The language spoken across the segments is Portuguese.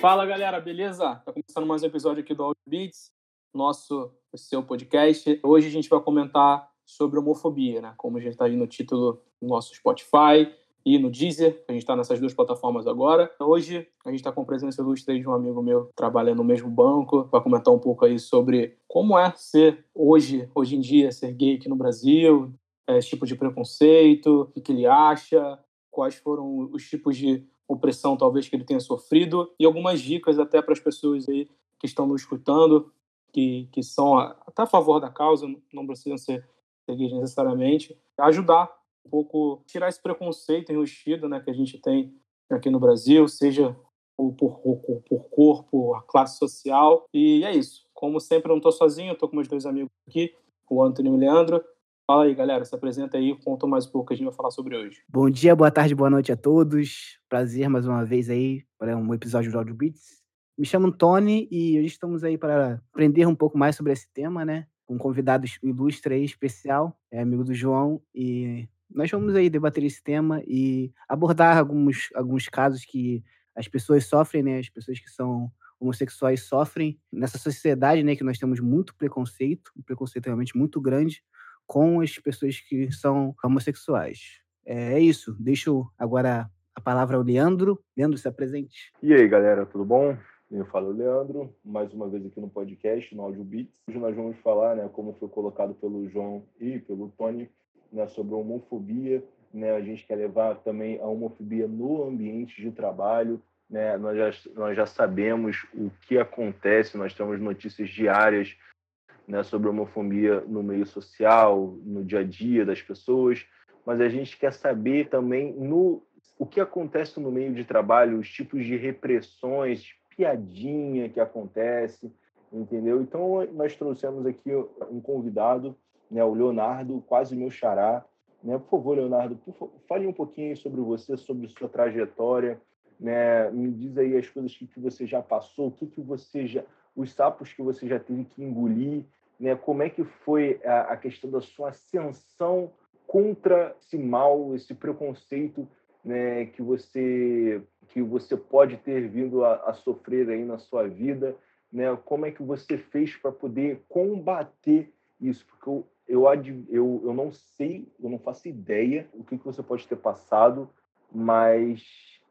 Fala galera, beleza? Tá começando mais um episódio aqui do Audio Beats, nosso seu podcast. Hoje a gente vai comentar sobre homofobia, né? Como gente está aí no título do nosso Spotify e no Deezer, a gente está nessas duas plataformas agora. Hoje a gente está com a presença ilustre de um amigo meu que trabalha no mesmo banco, vai comentar um pouco aí sobre como é ser hoje, hoje em dia, ser gay aqui no Brasil, é, esse tipo de preconceito, o que ele acha, quais foram os tipos de opressão talvez que ele tenha sofrido e algumas dicas até para as pessoas aí que estão nos escutando, que, que são até a favor da causa, não precisam ser gays necessariamente, ajudar um pouco, tirar esse preconceito enrustido né, que a gente tem aqui no Brasil, seja por, por, por corpo, a classe social, e é isso. Como sempre, eu não estou sozinho, estou com meus dois amigos aqui, o Antônio e o Leandro, Fala aí, galera, se apresenta aí, conta mais um pouco que a gente vai falar sobre hoje. Bom dia, boa tarde, boa noite a todos. Prazer mais uma vez aí para um episódio do Audio Beats. Me chamo Tony e hoje estamos aí para aprender um pouco mais sobre esse tema, né? Um convidado ilustre aí, especial, é amigo do João, e nós vamos aí debater esse tema e abordar alguns, alguns casos que as pessoas sofrem, né? As pessoas que são homossexuais sofrem nessa sociedade, né? Que nós temos muito preconceito, um preconceito realmente muito grande com as pessoas que são homossexuais. É, é isso. Deixo agora a palavra ao Leandro. Leandro, se apresente. E aí, galera, tudo bom? Eu falo Leandro, mais uma vez aqui no podcast, no Audio Beats. Hoje nós vamos falar, né, como foi colocado pelo João e pelo Tony, né, sobre a homofobia. Né, a gente quer levar também a homofobia no ambiente de trabalho. Né, nós, já, nós já sabemos o que acontece, nós temos notícias diárias né, sobre homofobia no meio social, no dia a dia das pessoas, mas a gente quer saber também no o que acontece no meio de trabalho, os tipos de repressões, piadinha que acontece, entendeu? Então nós trouxemos aqui um convidado, né, o Leonardo, quase meu xará, né? Por favor, Leonardo, por favor, fale um pouquinho sobre você, sobre sua trajetória, né? Me diz aí as coisas que, que você já passou, o que que você já os sapos que você já teve que engolir, né? Como é que foi a, a questão da sua ascensão contra esse mal, esse preconceito, né? Que você que você pode ter vindo a, a sofrer aí na sua vida, né? Como é que você fez para poder combater isso? Porque eu, eu, eu, eu não sei, eu não faço ideia o que, que você pode ter passado, mas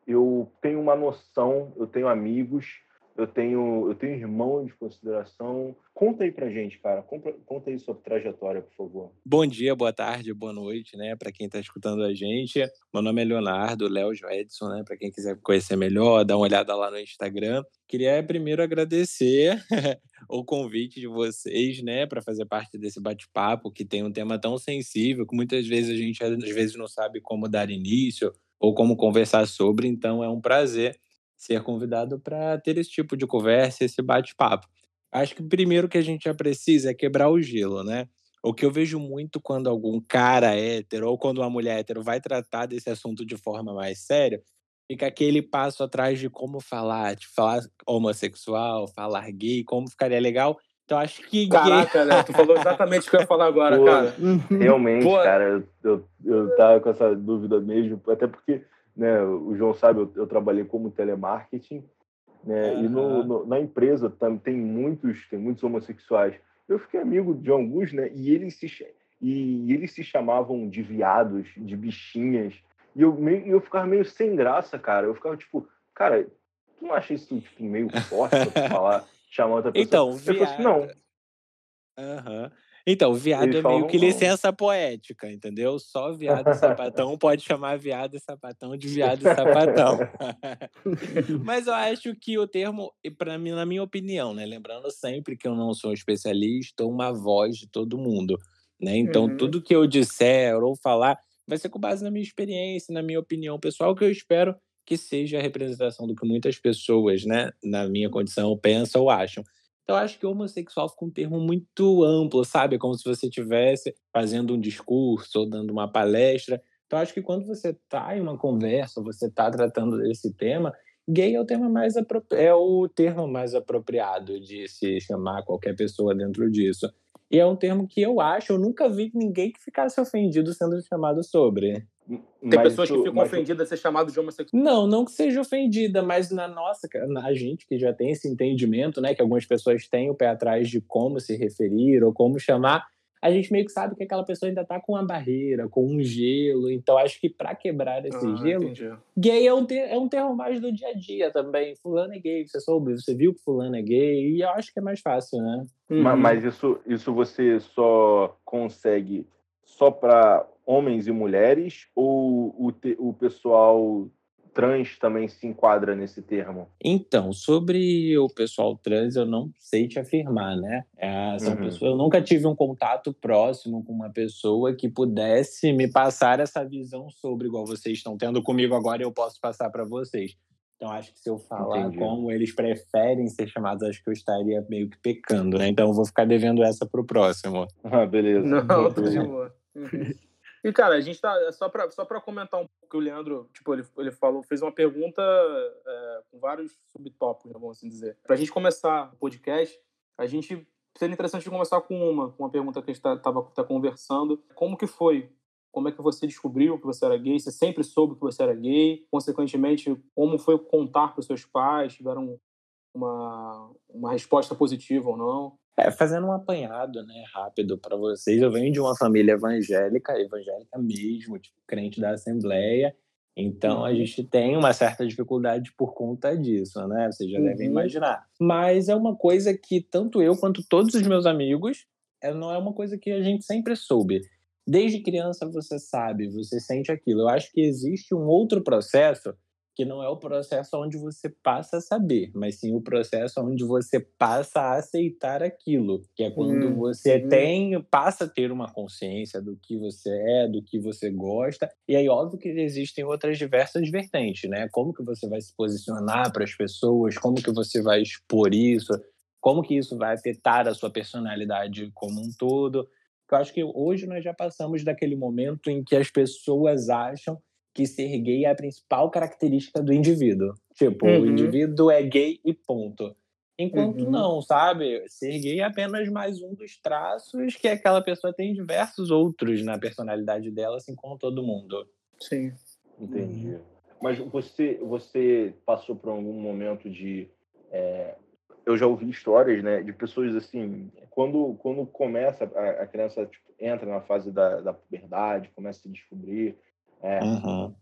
eu tenho uma noção, eu tenho amigos, eu tenho, eu tenho irmão de consideração. Conta aí pra gente, cara. Conta, aí sobre trajetória, por favor. Bom dia, boa tarde, boa noite, né? Para quem está escutando a gente. Meu nome é Leonardo, Léo Edson, né? Para quem quiser conhecer melhor, dá uma olhada lá no Instagram. Queria primeiro agradecer o convite de vocês, né, para fazer parte desse bate-papo que tem um tema tão sensível que muitas vezes a gente às vezes não sabe como dar início ou como conversar sobre, então é um prazer ser convidado para ter esse tipo de conversa, esse bate-papo. Acho que o primeiro que a gente já precisa é quebrar o gelo, né? O que eu vejo muito quando algum cara hétero ou quando uma mulher hétero vai tratar desse assunto de forma mais séria, fica aquele passo atrás de como falar, de falar homossexual, falar gay, como ficaria legal. Então acho que. Caraca, né? Tu falou exatamente o que eu ia falar agora, Pô, cara. Realmente, Pô. cara, eu, eu, eu tava com essa dúvida mesmo, até porque né? O João sabe, eu, eu trabalhei como telemarketing, né? Uhum. E no, no, na empresa também tem muitos, tem muitos homossexuais. Eu fiquei amigo de alguns, né? E eles se e eles se chamavam de viados, de bichinhas. E eu meio, eu ficava meio sem graça, cara. Eu ficava tipo, cara, tu não acha isso tipo, meio forte pra falar, chamar outra pessoa? Então, viado... Assim, não. Aham. Uhum. Então, viado é meio que licença poética, entendeu? Só viado e sapatão pode chamar viado e sapatão de viado e sapatão. Mas eu acho que o termo, para mim, na minha opinião, né? Lembrando sempre que eu não sou um especialista uma voz de todo mundo, né? Então, uhum. tudo que eu disser ou falar vai ser com base na minha experiência, na minha opinião pessoal, que eu espero que seja a representação do que muitas pessoas, né, na minha condição, pensam ou acham. Então, eu acho que homossexual fica um termo muito amplo, sabe? Como se você estivesse fazendo um discurso ou dando uma palestra. Então, acho que quando você está em uma conversa, você está tratando desse tema, gay é o mais é o termo mais apropriado de se chamar qualquer pessoa dentro disso. E é um termo que eu acho, eu nunca vi ninguém que ficasse ofendido sendo chamado sobre. Tem mas pessoas que ficam ofendidas a ser chamado de homossexual. Não, não que seja ofendida, mas na nossa, na gente que já tem esse entendimento, né, que algumas pessoas têm o pé atrás de como se referir ou como chamar, a gente meio que sabe que aquela pessoa ainda tá com uma barreira, com um gelo. Então, acho que para quebrar esse ah, gelo, entendi. gay é um, ter, é um termo mais do dia a dia também. Fulano é gay, você soube, você viu que fulano é gay, e eu acho que é mais fácil, né? Mas, mas isso, isso você só consegue só para homens e mulheres ou o, o pessoal trans também se enquadra nesse termo? Então, sobre o pessoal trans, eu não sei te afirmar, né? É, são uhum. pessoas, eu nunca tive um contato próximo com uma pessoa que pudesse me passar essa visão sobre, igual vocês estão tendo comigo agora, eu posso passar para vocês. Então, acho que se eu falar Entendi. como eles preferem ser chamados, acho que eu estaria meio que pecando, né? Então, eu vou ficar devendo essa para o próximo. Ah, beleza. Não, de boa. Uhum. E, cara, a gente tá. É só pra, só pra comentar um pouco que o Leandro, tipo, ele, ele falou, fez uma pergunta é, com vários subtópicos, vamos assim dizer. Pra gente começar o podcast, a gente. Seria interessante começar com uma, com uma pergunta que a gente tá, tava, tá conversando. Como que foi? Como é que você descobriu que você era gay? Você sempre soube que você era gay? Consequentemente, como foi contar para os seus pais? Tiveram uma, uma resposta positiva ou não? É, fazendo um apanhado, né, rápido para vocês, eu venho de uma família evangélica, evangélica mesmo, tipo, crente da Assembleia, então a uhum. gente tem uma certa dificuldade por conta disso, né? Vocês já uhum. devem imaginar. Mas é uma coisa que tanto eu quanto todos os meus amigos, é, não é uma coisa que a gente sempre soube. Desde criança você sabe, você sente aquilo. Eu acho que existe um outro processo que não é o processo onde você passa a saber, mas sim o processo onde você passa a aceitar aquilo, que é quando hum, você hum. tem, passa a ter uma consciência do que você é, do que você gosta, e aí óbvio que existem outras diversas vertentes, né? Como que você vai se posicionar para as pessoas, como que você vai expor isso, como que isso vai afetar a sua personalidade como um todo. Eu acho que hoje nós já passamos daquele momento em que as pessoas acham que ser gay é a principal característica do indivíduo. Tipo, uhum. o indivíduo é gay e ponto. Enquanto uhum. não, sabe? Ser gay é apenas mais um dos traços que aquela pessoa tem diversos outros na personalidade dela, assim como todo mundo. Sim. Entendi. Uhum. Mas você, você passou por algum momento de. É... Eu já ouvi histórias, né, de pessoas assim, quando, quando começa, a, a criança tipo, entra na fase da, da puberdade, começa a se descobrir, é, uhum.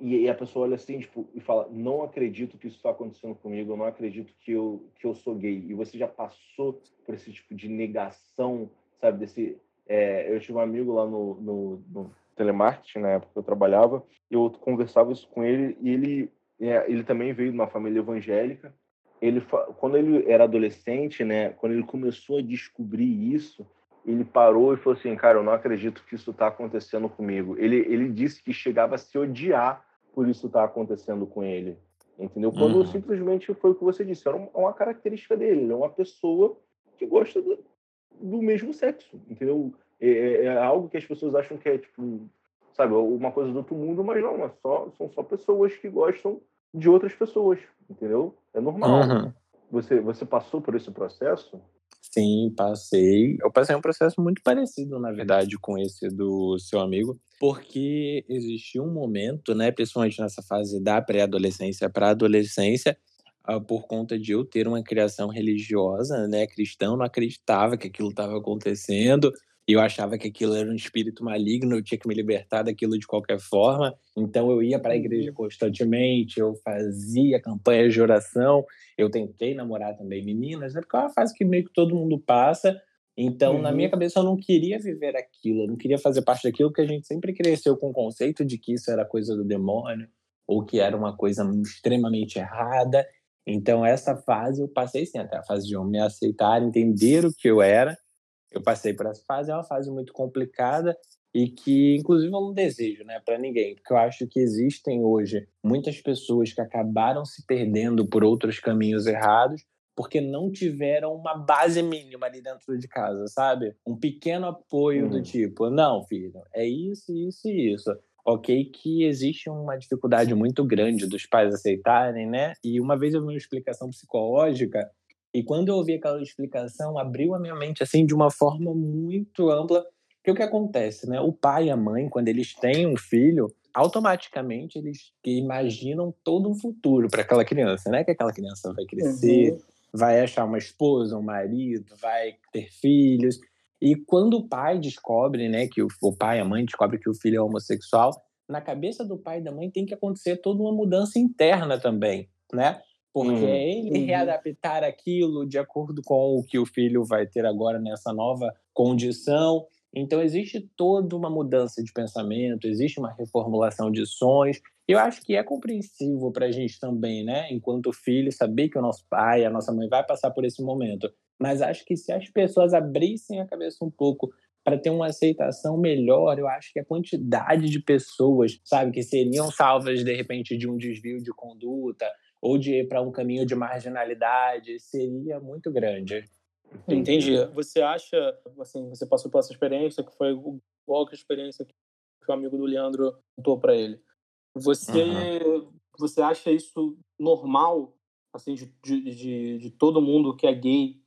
e, e, a pessoa olha assim, tipo, e fala: Não acredito que isso está acontecendo comigo, eu não acredito que eu, que eu sou gay. E você já passou por esse tipo de negação, sabe? Desse, é, eu tive um amigo lá no, no, no, telemarketing, na época que eu trabalhava, eu conversava isso com ele, e ele, é, ele também veio de uma família evangélica. Ele, quando ele era adolescente, né, quando ele começou a descobrir isso, ele parou e falou assim, cara, eu não acredito que isso está acontecendo comigo. Ele, ele disse que chegava a se odiar por isso estar tá acontecendo com ele, entendeu? Quando uhum. simplesmente foi o que você disse, era uma característica dele, ele é uma pessoa que gosta do, do mesmo sexo, entendeu? É, é, é, algo que as pessoas acham que é, tipo, sabe, uma coisa do outro mundo, mas não, é só, são só pessoas que gostam de outras pessoas, entendeu? É normal. Uhum. Você, você passou por esse processo? Sim, passei. Eu passei um processo muito parecido, na verdade, com esse do seu amigo, porque existiu um momento, né, principalmente nessa fase da pré-adolescência para adolescência, uh, por conta de eu ter uma criação religiosa, né, cristão, não acreditava que aquilo estava acontecendo, e eu achava que aquilo era um espírito maligno, eu tinha que me libertar daquilo de qualquer forma. Então eu ia para a igreja uhum. constantemente, eu fazia campanhas de oração, eu tentei namorar também meninas, né? Porque é uma fase que meio que todo mundo passa. Então, uhum. na minha uhum. cabeça, eu não queria viver aquilo, eu não queria fazer parte daquilo que a gente sempre cresceu com o conceito de que isso era coisa do demônio, ou que era uma coisa extremamente errada. Então, essa fase eu passei sim, até a fase de eu me aceitar, entender o que eu era eu passei por essa fase, é uma fase muito complicada e que, inclusive, eu não desejo né, para ninguém, porque eu acho que existem hoje muitas pessoas que acabaram se perdendo por outros caminhos errados porque não tiveram uma base mínima ali dentro de casa, sabe? Um pequeno apoio do hum. tipo, não, filho, é isso, isso e isso. Ok, que existe uma dificuldade muito grande dos pais aceitarem, né? E uma vez eu vi uma explicação psicológica E quando eu ouvi aquela explicação, abriu a minha mente assim de uma forma muito ampla. Porque o que acontece, né? O pai e a mãe, quando eles têm um filho, automaticamente eles imaginam todo um futuro para aquela criança, né? Que aquela criança vai crescer, uhum. vai achar uma esposa, um marido, vai ter filhos. E quando o pai descobre, né, que o, o pai e a mãe descobre que o filho é homossexual, na cabeça do pai e da mãe tem que acontecer toda uma mudança interna também, né? Porque uhum. é ele uhum. readaptar aquilo de acordo com o que o filho vai ter agora nessa nova condição. Então, existe toda uma mudança de pensamento, existe uma reformulação de sonhos. Eu acho que é compreensível para a gente também, né, enquanto filho, saber que o nosso pai, a nossa mãe vai passar por esse momento. Mas acho que se as pessoas abrissem a cabeça um pouco para ter uma aceitação melhor, eu acho que a quantidade de pessoas, sabe, que seriam salvas de repente de um desvio de conduta ou de ir para um caminho de marginalidade seria muito grande. Entendi. Você acha, assim, você passou por essa experiência que foi igual que a experiência que o amigo do Leandro contou para ele. Você, uhum. você acha isso normal, assim, de, de, de todo mundo que é gay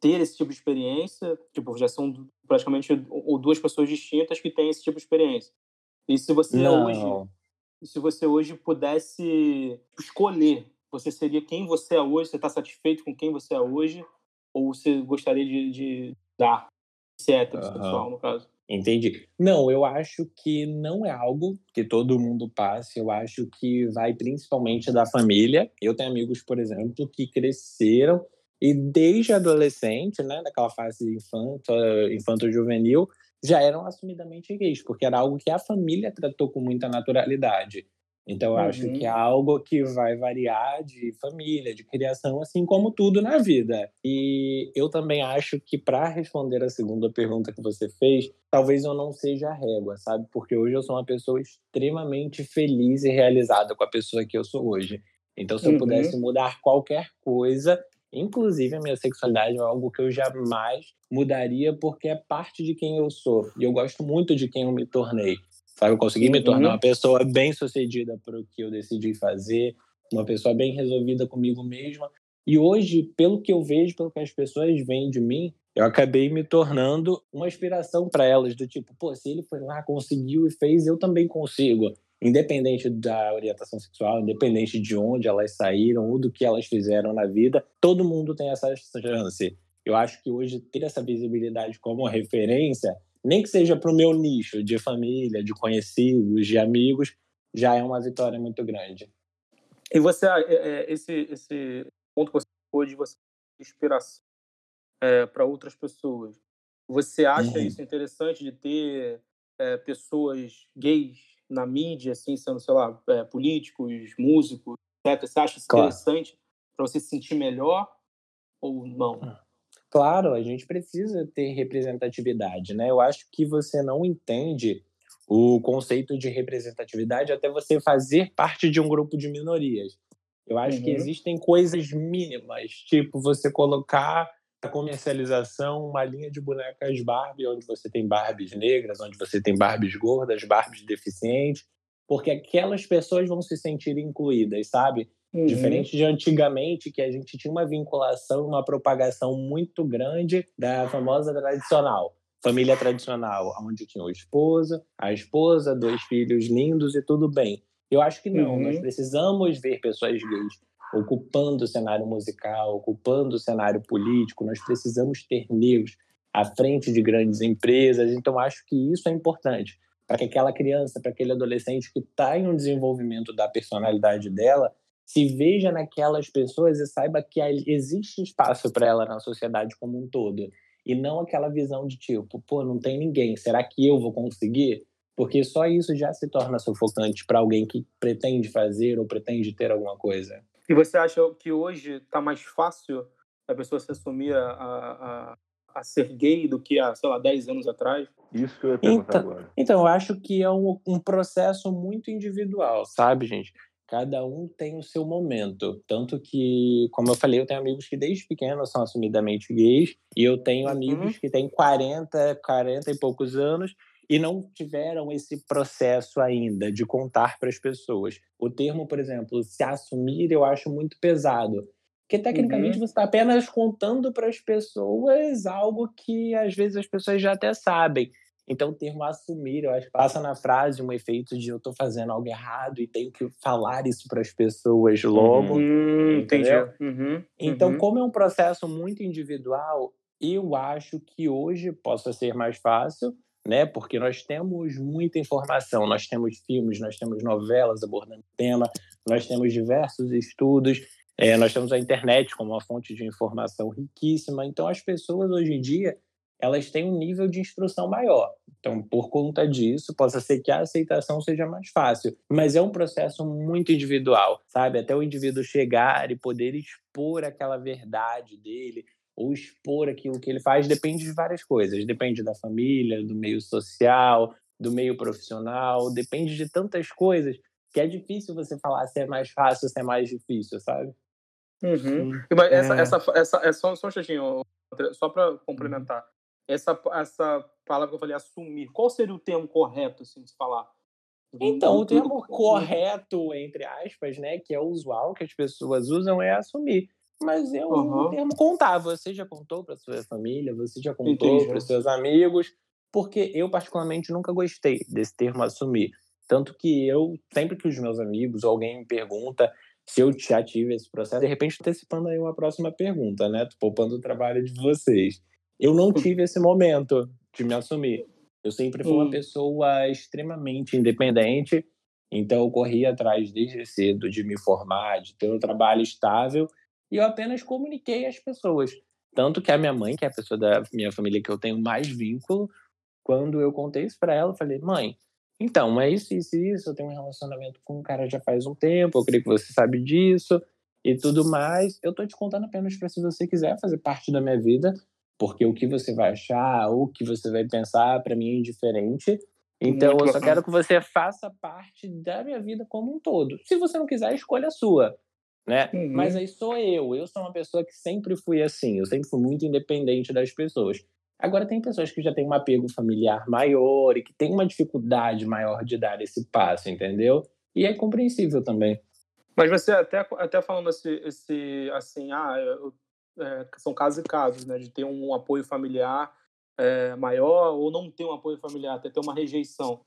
ter esse tipo de experiência? Tipo, já são praticamente ou duas pessoas distintas que têm esse tipo de experiência. E se você Não. hoje, se você hoje pudesse escolher, você seria quem você é hoje? Você está satisfeito com quem você é hoje? Ou você gostaria de, de dar heterossexual, uhum. no caso? Entendi. Não, eu acho que não é algo que todo mundo passe. Eu acho que vai principalmente da família. Eu tenho amigos, por exemplo, que cresceram e desde adolescente, né, daquela fase infanto, infanto-juvenil, já eram assumidamente gays, porque era algo que a família tratou com muita naturalidade. Então, eu uhum. acho que é uhum. algo que vai variar de família, de criação, assim como tudo na vida. E eu também acho que, para responder a segunda pergunta que você fez, talvez eu não seja a régua, sabe? Porque hoje eu sou uma pessoa extremamente feliz e realizada com a pessoa que eu sou hoje. Então, se eu uhum. pudesse mudar qualquer coisa, Inclusive, a minha sexualidade é algo que eu jamais mudaria porque é parte de quem eu sou. E eu gosto muito de quem eu me tornei. Sabe, eu consegui me tornar uhum. uma pessoa bem sucedida para o que eu decidi fazer, uma pessoa bem resolvida comigo mesma. E hoje, pelo que eu vejo, pelo que as pessoas veem de mim, eu acabei me tornando uma inspiração para elas, do tipo, pô, se ele foi lá, conseguiu e fez, eu também consigo independente da orientação sexual, independente de onde elas saíram ou do que elas fizeram na vida, todo mundo tem essa chance. Eu acho que hoje ter essa visibilidade como referência, nem que seja para o meu nicho de família, de conhecidos, de amigos, já é uma vitória muito grande. E você, é, é, esse, esse ponto que você pôde, você inspiração é, para outras pessoas. Você acha uhum. isso interessante de ter é, pessoas gays na mídia, assim, sendo, sei lá, é, políticos, músicos, etc. Você acha isso claro. interessante para você se sentir melhor ou não? Ah. Claro, a gente precisa ter representatividade, né? Eu acho que você não entende o conceito de representatividade até você fazer parte de um grupo de minorias. Eu acho uhum. que existem coisas mínimas, tipo você colocar a comercialização uma linha de bonecas Barbie, onde você tem Barbies negras, onde você tem Barbies gordas, Barbies deficientes, porque aquelas pessoas vão se sentir incluídas, sabe? Uhum. Diferente de antigamente, que a gente tinha uma vinculação, uma propagação muito grande da famosa tradicional, família tradicional, onde tinha o esposo, a esposa, dois filhos lindos e tudo bem. Eu acho que não, uhum. nós precisamos ver pessoas gays ocupando o cenário musical, ocupando o cenário político. Nós precisamos ter negros à frente de grandes empresas. Então, acho que isso é importante para que aquela criança, para aquele adolescente que está em um desenvolvimento da personalidade dela, se veja naquelas pessoas e saiba que existe espaço para ela na sociedade como um todo. E não aquela visão de tipo, pô, não tem ninguém, será que eu vou conseguir? Porque só isso já se torna sufocante para alguém que pretende fazer ou pretende ter alguma coisa. E você acha que hoje está mais fácil a pessoa se assumir a, a, a, ser gay do que há, sei lá, 10 anos atrás? Isso que eu ia perguntar então, agora. Então, eu acho que é um, um processo muito individual, sabe, gente? Cada um tem o seu momento. Tanto que, como eu falei, eu tenho amigos que desde pequenos são assumidamente gays, e eu tenho amigos uhum. que têm 40, 40 e poucos anos e não tiveram esse processo ainda de contar para as pessoas. O termo, por exemplo, se assumir, eu acho muito pesado, Porque tecnicamente uhum. você está apenas contando para as pessoas algo que às vezes as pessoas já até sabem. Então, o termo assumir, eu acho que passa na frase um efeito de eu estou fazendo algo errado e tenho que falar isso para as pessoas logo. Uhum, entendi. Uhum, então, uhum. como é um processo muito individual, eu acho que hoje possa ser mais fácil, né? Porque nós temos muita informação, nós temos filmes, nós temos novelas abordando o tema, nós temos diversos estudos, é, nós temos a internet como uma fonte de informação riquíssima. Então, as pessoas hoje em dia elas têm um nível de instrução maior. Então, por conta disso, possa ser que a aceitação seja mais fácil, mas é um processo muito individual, sabe? Até o indivíduo chegar e poder expor aquela verdade dele ou expor aquilo que ele faz depende de várias coisas. Depende da família, do meio social, do meio profissional, depende de tantas coisas que é difícil você falar se é mais fácil, se é mais difícil, sabe? Uhum. Mas essa, é... essa, essa, é só, só um chatinho, só para complementar essa, essa palavra que eu falei, assumir, qual seria o termo correto, assim, de falar? Então, o termo correto, entre aspas, né, que é usual que as pessoas usam, é assumir. Mas é um uhum. termo contar. Você já contou para sua família, você já contou para seus amigos, porque eu, particularmente, nunca gostei desse termo assumir. Tanto que eu, sempre que os meus amigos ou alguém me pergunta se eu já tive esse processo, de repente antecipando aí uma próxima pergunta, né? Tô poupando o trabalho de vocês. Eu não tive esse momento de me assumir. Eu sempre fui uma pessoa extremamente independente, então eu corri atrás desde cedo de me formar, de ter um trabalho estável, e eu apenas comuniquei às pessoas. Tanto que a minha mãe, que é a pessoa da minha família que eu tenho mais vínculo, quando eu contei isso para ela, eu falei: "Mãe, então, é isso, isso, isso, eu tenho um relacionamento com um cara já faz um tempo, eu creio que você sabe disso e tudo mais. Eu tô te contando apenas para se você quiser fazer parte da minha vida, porque o que você vai achar, o que você vai pensar, para mim é indiferente. Então, Muito eu só quero que você faça parte da minha vida como um todo. Se você não quiser, escolha a sua, né? Uhum. Mas aí sou eu. Eu sou uma pessoa que sempre fui assim. Eu sempre fui muito independente das pessoas. Agora, tem pessoas que já têm um apego familiar maior e que têm uma dificuldade maior de dar esse passo, entendeu? E é compreensível também. Mas você até, até falando esse, esse assim, ah, eu é, são casos e casos, né? De ter um apoio familiar é, maior ou não ter um apoio familiar, até ter uma rejeição.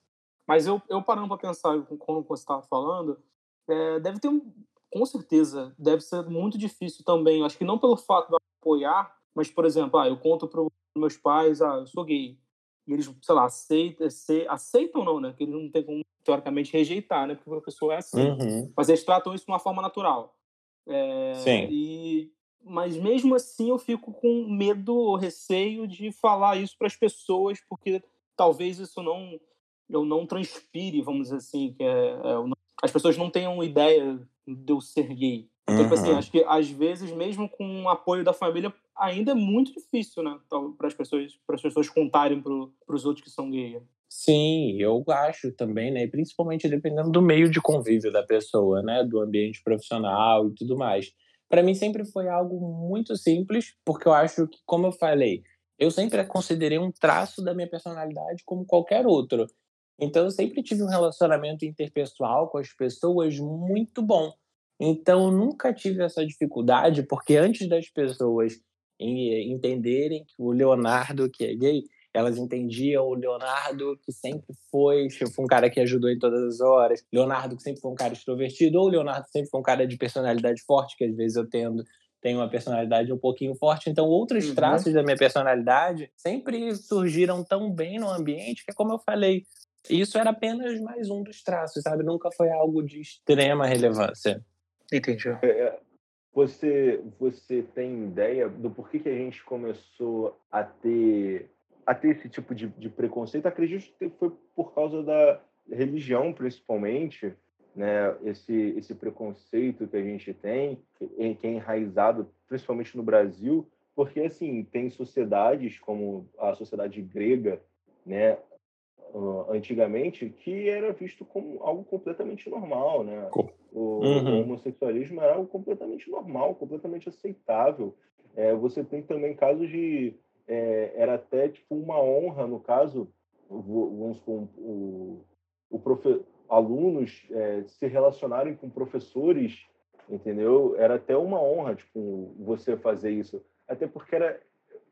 Mas eu, eu parando para pensar, como você estava falando, é, deve ter um, com certeza, deve ser muito difícil também. Acho que não pelo fato de apoiar, mas, por exemplo, ah, eu conto para meus pais, ah, eu sou gay. E eles, sei lá, aceitam, aceitam não, né? Que eles não têm como, teoricamente, rejeitar, né? Porque a pessoa é assim. Uhum. Mas eles tratam isso de uma forma natural. É, Sim. E mas mesmo assim eu fico com medo ou receio de falar isso para as pessoas, porque talvez isso não eu não transpire, vamos dizer assim, que é, é, as pessoas não tenham ideia de eu ser gay. Então, tipo assim, uhum. acho que às vezes, mesmo com o apoio da família, ainda é muito difícil, né? Para as pessoas, para as pessoas contarem para os outros que são gay. Sim, eu acho também, né? Principalmente dependendo do meio de convívio da pessoa, né? Do ambiente profissional e tudo mais para mim sempre foi algo muito simples, porque eu acho que, como eu falei, eu sempre considerei um traço da minha personalidade como qualquer outro. Então eu sempre tive um relacionamento interpessoal com as pessoas muito bom. Então eu nunca tive essa dificuldade, porque antes das pessoas entenderem que o Leonardo, que é gay, elas entendiam o Leonardo, que sempre foi, foi um cara que ajudou em todas as horas, Leonardo, que sempre foi um cara extrovertido, ou Leonardo sempre foi um cara de personalidade forte, que às vezes eu tendo tenho uma personalidade um pouquinho forte, então outros uhum. traços da minha personalidade sempre surgiram tão bem no ambiente que, como eu falei, isso era apenas mais um dos traços, sabe? Nunca foi algo de extrema relevância. Entendi. É, é você, você tem ideia do porquê que a gente começou a ter a ter esse tipo de, de preconceito, acredito que foi por causa da religião, principalmente, né? Esse, esse preconceito que a gente tem, que é enraizado principalmente no Brasil, porque, assim, tem sociedades como a sociedade grega, né? Antigamente, que era visto como algo completamente normal, né? O, uhum. o homossexualismo era algo completamente normal, completamente aceitável. É, você tem também casos de é, era até tipo uma honra, no caso, vamos supor, o, o profe, alunos é, se relacionarem com professores entendeu? Era até uma honra, tipo, você fazer isso. Até porque era,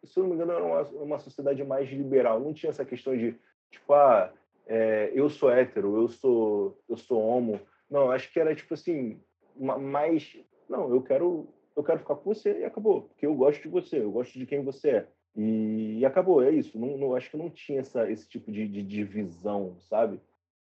se eu não me engano, era uma, uma sociedade mais liberal. Não tinha essa questão de, tipo, ah, é, eu sou hétero, eu sou, eu sou homo. Não, acho que era, tipo assim, mais... Não, eu quero, eu quero ficar com você e acabou. Porque eu gosto de você, eu gosto de quem você é. E, e acabou, é isso. Não, não, acho que não tinha essa, esse tipo de, de divisão, sabe?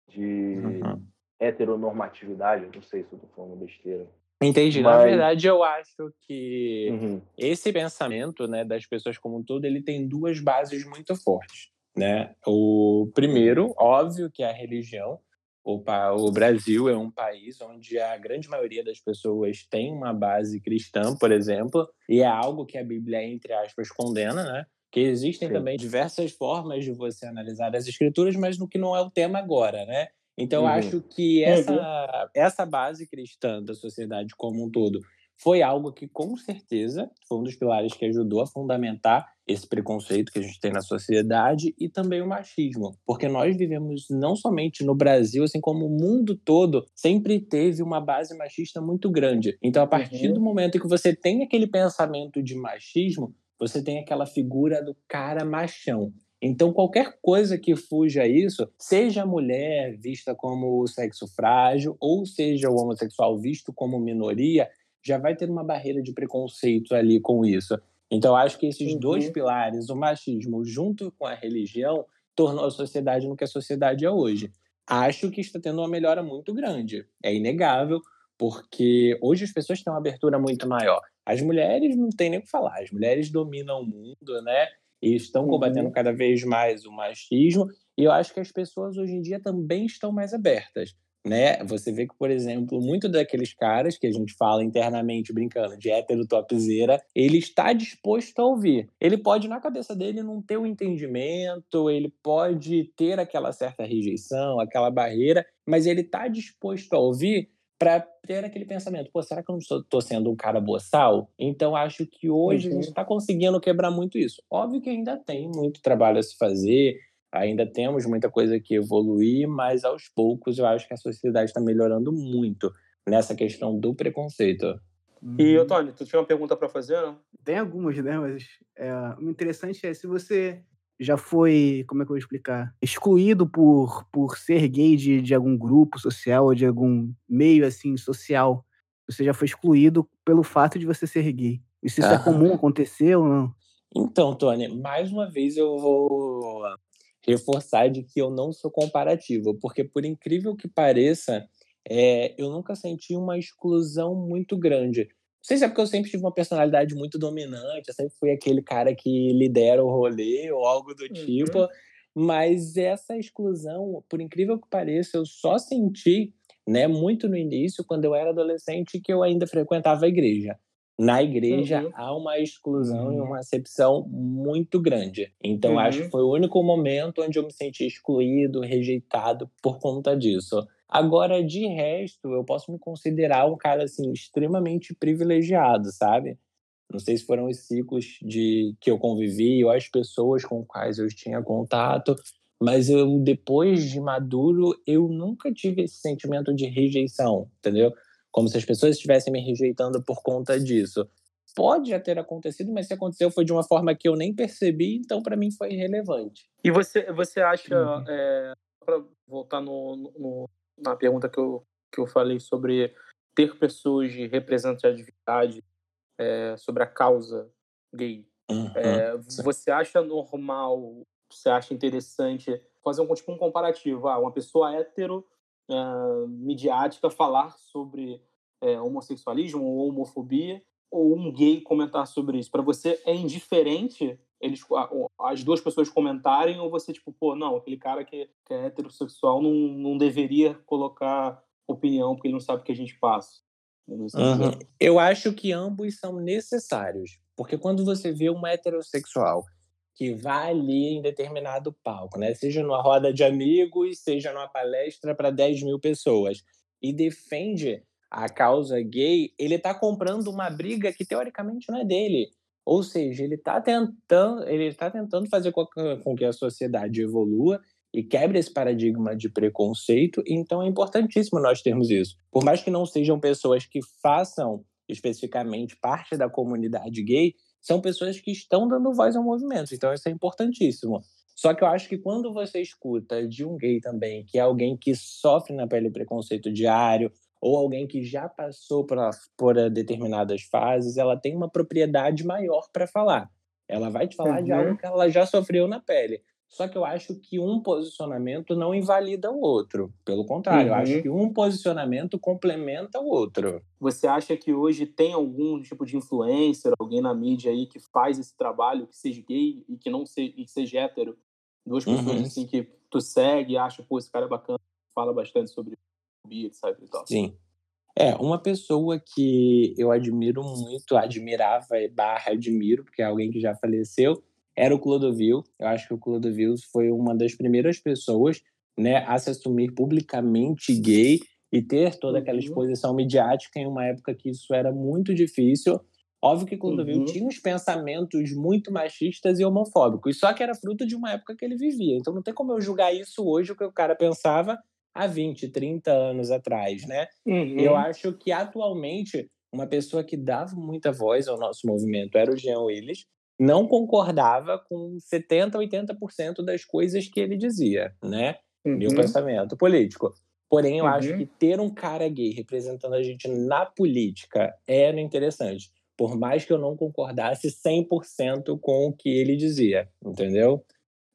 De uhum. heteronormatividade. Não sei se eu tô falando besteira. Entendi. Mas... Na verdade, eu acho que uhum. esse pensamento né, das pessoas como um todo, ele tem duas bases muito fortes. Né? O primeiro, óbvio, que é a religião. O, o Brasil é um país onde a grande maioria das pessoas tem uma base cristã, por exemplo, e é algo que a Bíblia, entre aspas, condena, né? Que existem Sim. também diversas formas de você analisar as escrituras, mas no que não é o tema agora, né? Então, uhum. acho que essa, uhum. essa base cristã da sociedade como um todo foi algo que, com certeza, foi um dos pilares que ajudou a fundamentar esse preconceito que a gente tem na sociedade e também o machismo. Porque nós vivemos não somente no Brasil, assim como o mundo todo sempre teve uma base machista muito grande. Então, a partir uhum. do momento que você tem aquele pensamento de machismo, você tem aquela figura do cara machão. Então, qualquer coisa que fuja a isso, seja a mulher vista como sexo frágil, ou seja o homossexual visto como minoria, já vai ter uma barreira de preconceito ali com isso. Então, acho que esses uhum. dois pilares, o machismo junto com a religião, tornou a sociedade no que a sociedade é hoje. Acho que está tendo uma melhora muito grande. É inegável, porque hoje as pessoas têm uma abertura muito maior. As mulheres não tem nem o que falar, as mulheres dominam o mundo, né? e estão uhum. combatendo cada vez mais o machismo. E eu acho que as pessoas hoje em dia também estão mais abertas. Né? Você vê que, por exemplo, muito daqueles caras que a gente fala internamente brincando de hétero topzera, ele está disposto a ouvir. Ele pode, na cabeça dele, não ter o um entendimento, ele pode ter aquela certa rejeição, aquela barreira, mas ele está disposto a ouvir para ter aquele pensamento, pô, será que eu não estou sendo um cara boçal? Então acho que hoje uhum. a gente está conseguindo quebrar muito isso. Óbvio que ainda tem muito trabalho a se fazer, ainda temos muita coisa que evoluir, mas aos poucos eu acho que a sociedade está melhorando muito nessa questão do preconceito. E, uhum. Tony, tu tinha uma pergunta para fazer, não? Tem algumas, né? Mas é, o interessante é se você já foi, como é que eu vou explicar? Excluído por, por ser gay de, de algum grupo social ou de algum meio assim social. Você já foi excluído pelo fato de você ser gay. Isso, isso ah. é comum acontecer ou não? Então, Tony, mais uma vez eu vou reforçar de que eu não sou comparativo, porque por incrível que pareça, é, eu nunca senti uma exclusão muito grande. Não sei se é porque eu sempre tive uma personalidade muito dominante, eu sempre fui aquele cara que lidera o rolê ou algo do tipo. Uhum. Mas essa exclusão, por incrível que pareça, eu só senti, né, muito no início, quando eu era adolescente, que eu ainda frequentava a igreja. Na igreja uhum. há uma exclusão uhum. e uma acepção muito grande. Então acho que uhum. foi o único momento onde eu me senti excluído, rejeitado por conta disso. Agora, de resto, eu posso me considerar um cara assim extremamente privilegiado, sabe? Não sei se foram os ciclos de que eu convivi ou as pessoas com quais eu tinha contato, mas eu depois de maduro, eu nunca tive esse sentimento de rejeição, entendeu? Como se as pessoas estivessem me rejeitando por conta disso. Pode já ter acontecido, mas se aconteceu foi de uma forma que eu nem percebi, então para mim foi irrelevante. E você, você acha, uhum. é, para voltar no, no, na pergunta que eu, que eu falei sobre ter pessoas de representatividade é, sobre a causa gay. Uhum. É, você acha normal, você acha interessante fazer um, tipo, um comparativo? Ah, uma pessoa hétero, é, midiática, falar sobre é, homossexualismo ou homofobia, ou um gay comentar sobre isso? Para você é indiferente eles, as duas pessoas comentarem ou você, tipo, pô, não, aquele cara que, que é heterossexual não, não deveria colocar opinião porque ele não sabe o que a gente passa. Uhum. Eu acho que ambos são necessários, porque quando você vê um heterossexual que vai ali em determinado palco, né? seja numa roda de amigos, seja numa palestra para 10 mil pessoas, e defende a causa gay, ele está comprando uma briga que teoricamente não é dele. Ou seja, ele está tentando, ele está tentando fazer com, que a sociedade evolua e quebra esse paradigma de preconceito, então é importantíssimo nós termos isso. Por mais que não sejam pessoas que façam especificamente parte da comunidade gay, são pessoas que estão dando voz ao movimento, então isso é importantíssimo. Só que eu acho que quando você escuta de um gay também, que é alguém que sofre na pele preconceito diário, ou alguém que já passou por, por determinadas fases, ela tem uma propriedade maior para falar. Ela vai te falar uhum. de algo que ela já sofreu na pele. Só que eu acho que um posicionamento não invalida o outro. Pelo contrário, uhum. eu acho uhum. que um posicionamento complementa o outro. Você acha que hoje tem algum tipo de influencer, alguém na mídia aí que faz esse trabalho, que seja gay e que não seja, e seja hétero? Duas pessoas uhum. assim que tu segue, acha, pô, esse cara é bacana, fala bastante sobre bi, etc e tal. Sim. É, uma pessoa que eu admiro muito, admirava, barra admiro, porque é alguém que já faleceu, era o Clodovil. Eu acho que o Clodovil foi uma das primeiras pessoas né, a se assumir publicamente gay e ter toda aquela uhum. exposição midiática em uma época que isso era muito difícil. Óbvio que Clodovil uhum. tinha uns pensamentos muito machistas e homofóbicos, só que era fruto de uma época que ele vivia. Então não tem como eu julgar isso hoje, o que o cara pensava há 20, 30 anos atrás, né? Uhum. Eu acho que atualmente uma pessoa que dava muita voz ao nosso movimento era o Jean Willis, não concordava com 70, 80% das coisas que ele dizia, né? Uhum. Meu pensamento político. Porém, eu uhum. acho que ter um cara gay representando a gente na política era interessante. Por mais que eu não concordasse 100% com o que ele dizia, entendeu?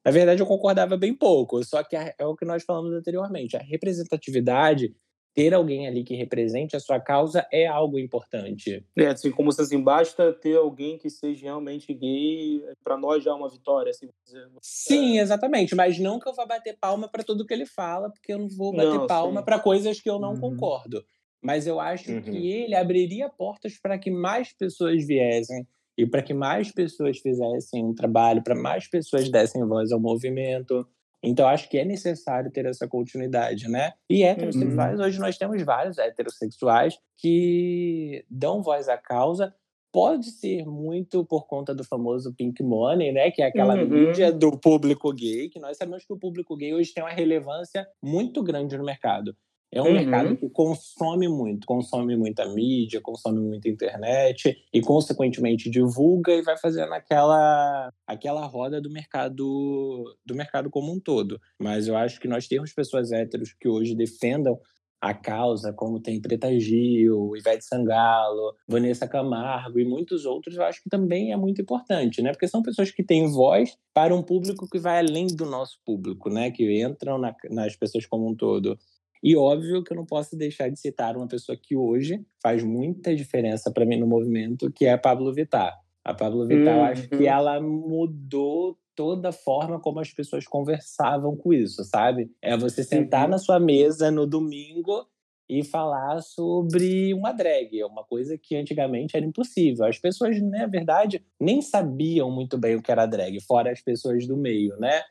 Na verdade, eu concordava bem pouco, só que é o que nós falamos anteriormente. A representatividade ter alguém ali que represente a sua causa é algo importante. É, assim, como se assim, basta ter alguém que seja realmente gay, para nós já é uma vitória, assim dizer. Sim, é... exatamente, mas não que eu vá bater palma para tudo que ele fala, porque eu não vou bater não, palma para coisas que eu não uhum. concordo. Mas eu acho uhum. que ele abriria portas para que mais pessoas viessem e para que mais pessoas fizessem um trabalho, para mais pessoas dessem voz ao movimento. Então, acho que é necessário ter essa continuidade, né? E heterossexuais, uhum. hoje nós temos vários heterossexuais que dão voz à causa. Pode ser muito por conta do famoso pink money, né? Que é aquela uhum. mídia do público gay, que nós sabemos que o público gay hoje tem uma relevância muito grande no mercado. É um uhum. mercado que consome muito, consome muita mídia, consome muita internet e, consequentemente, divulga e vai fazendo aquela, aquela roda do mercado do mercado como um todo. Mas eu acho que nós temos pessoas héteros que hoje defendam a causa, como tem Preta Gil, Ivete Sangalo, Vanessa Camargo e muitos outros, eu acho que também é muito importante, né? Porque são pessoas que têm voz para um público que vai além do nosso público, né? Que entram na, nas pessoas como um todo. E óbvio que eu não posso deixar de citar uma pessoa que hoje faz muita diferença para mim no movimento, que é a Pablo Vittar. A Pablo Vittar, uhum. eu acho que uhum. ela mudou toda a forma como as pessoas conversavam com isso, sabe? É você sentar uhum. na sua mesa no domingo e falar sobre uma drag, uma coisa que antigamente era impossível. As pessoas, na verdade, nem sabiam muito bem o que era drag, fora as pessoas do meio, né?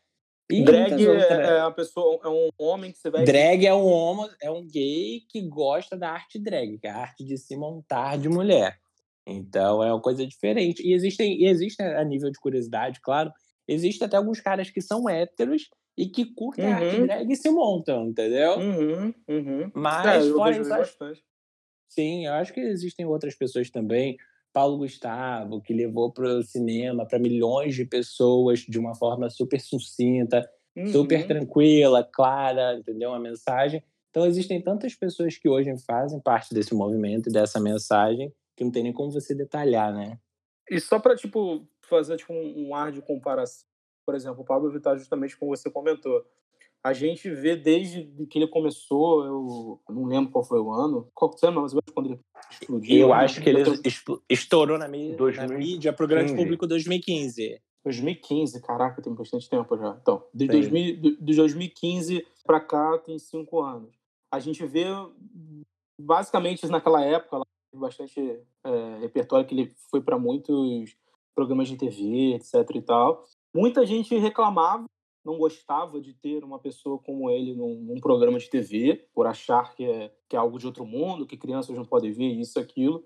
E drag é, é uma pessoa, é um homem que você vai. Drag é um homem, é um gay que gosta da arte drag, que é a arte de se montar de mulher. Então é uma coisa diferente. E existem, e existe a nível de curiosidade, claro, existe até alguns caras que são héteros e que curtem uhum. a arte drag e se montam, entendeu? Uhum, uhum. Mas é, fora isso, sim, eu acho que existem outras pessoas também. Paulo Gustavo, que levou para o cinema para milhões de pessoas de uma forma super sucinta, uhum. super tranquila, clara, entendeu? A mensagem. Então, existem tantas pessoas que hoje fazem parte desse movimento e dessa mensagem que não tem nem como você detalhar, né? E só para, tipo, fazer tipo, um, um ar de comparação, por exemplo, o Pablo Vittar, justamente como você comentou, a gente vê desde que ele começou, eu não lembro qual foi o ano, qual foi o ano, quando ele explodiu. Eu acho que ele estourou na mídia, na mídia para o grande público 2015. 2015, caraca, tem bastante tempo já. Então, de, 2000, de 2015 para cá tem cinco anos. A gente vê, basicamente, naquela época, bastante é, repertório que ele foi para muitos programas de TV, etc e tal. Muita gente reclamava não gostava de ter uma pessoa como ele num, num, programa de TV, por achar que é, que é algo de outro mundo, que crianças não podem ver isso, aquilo.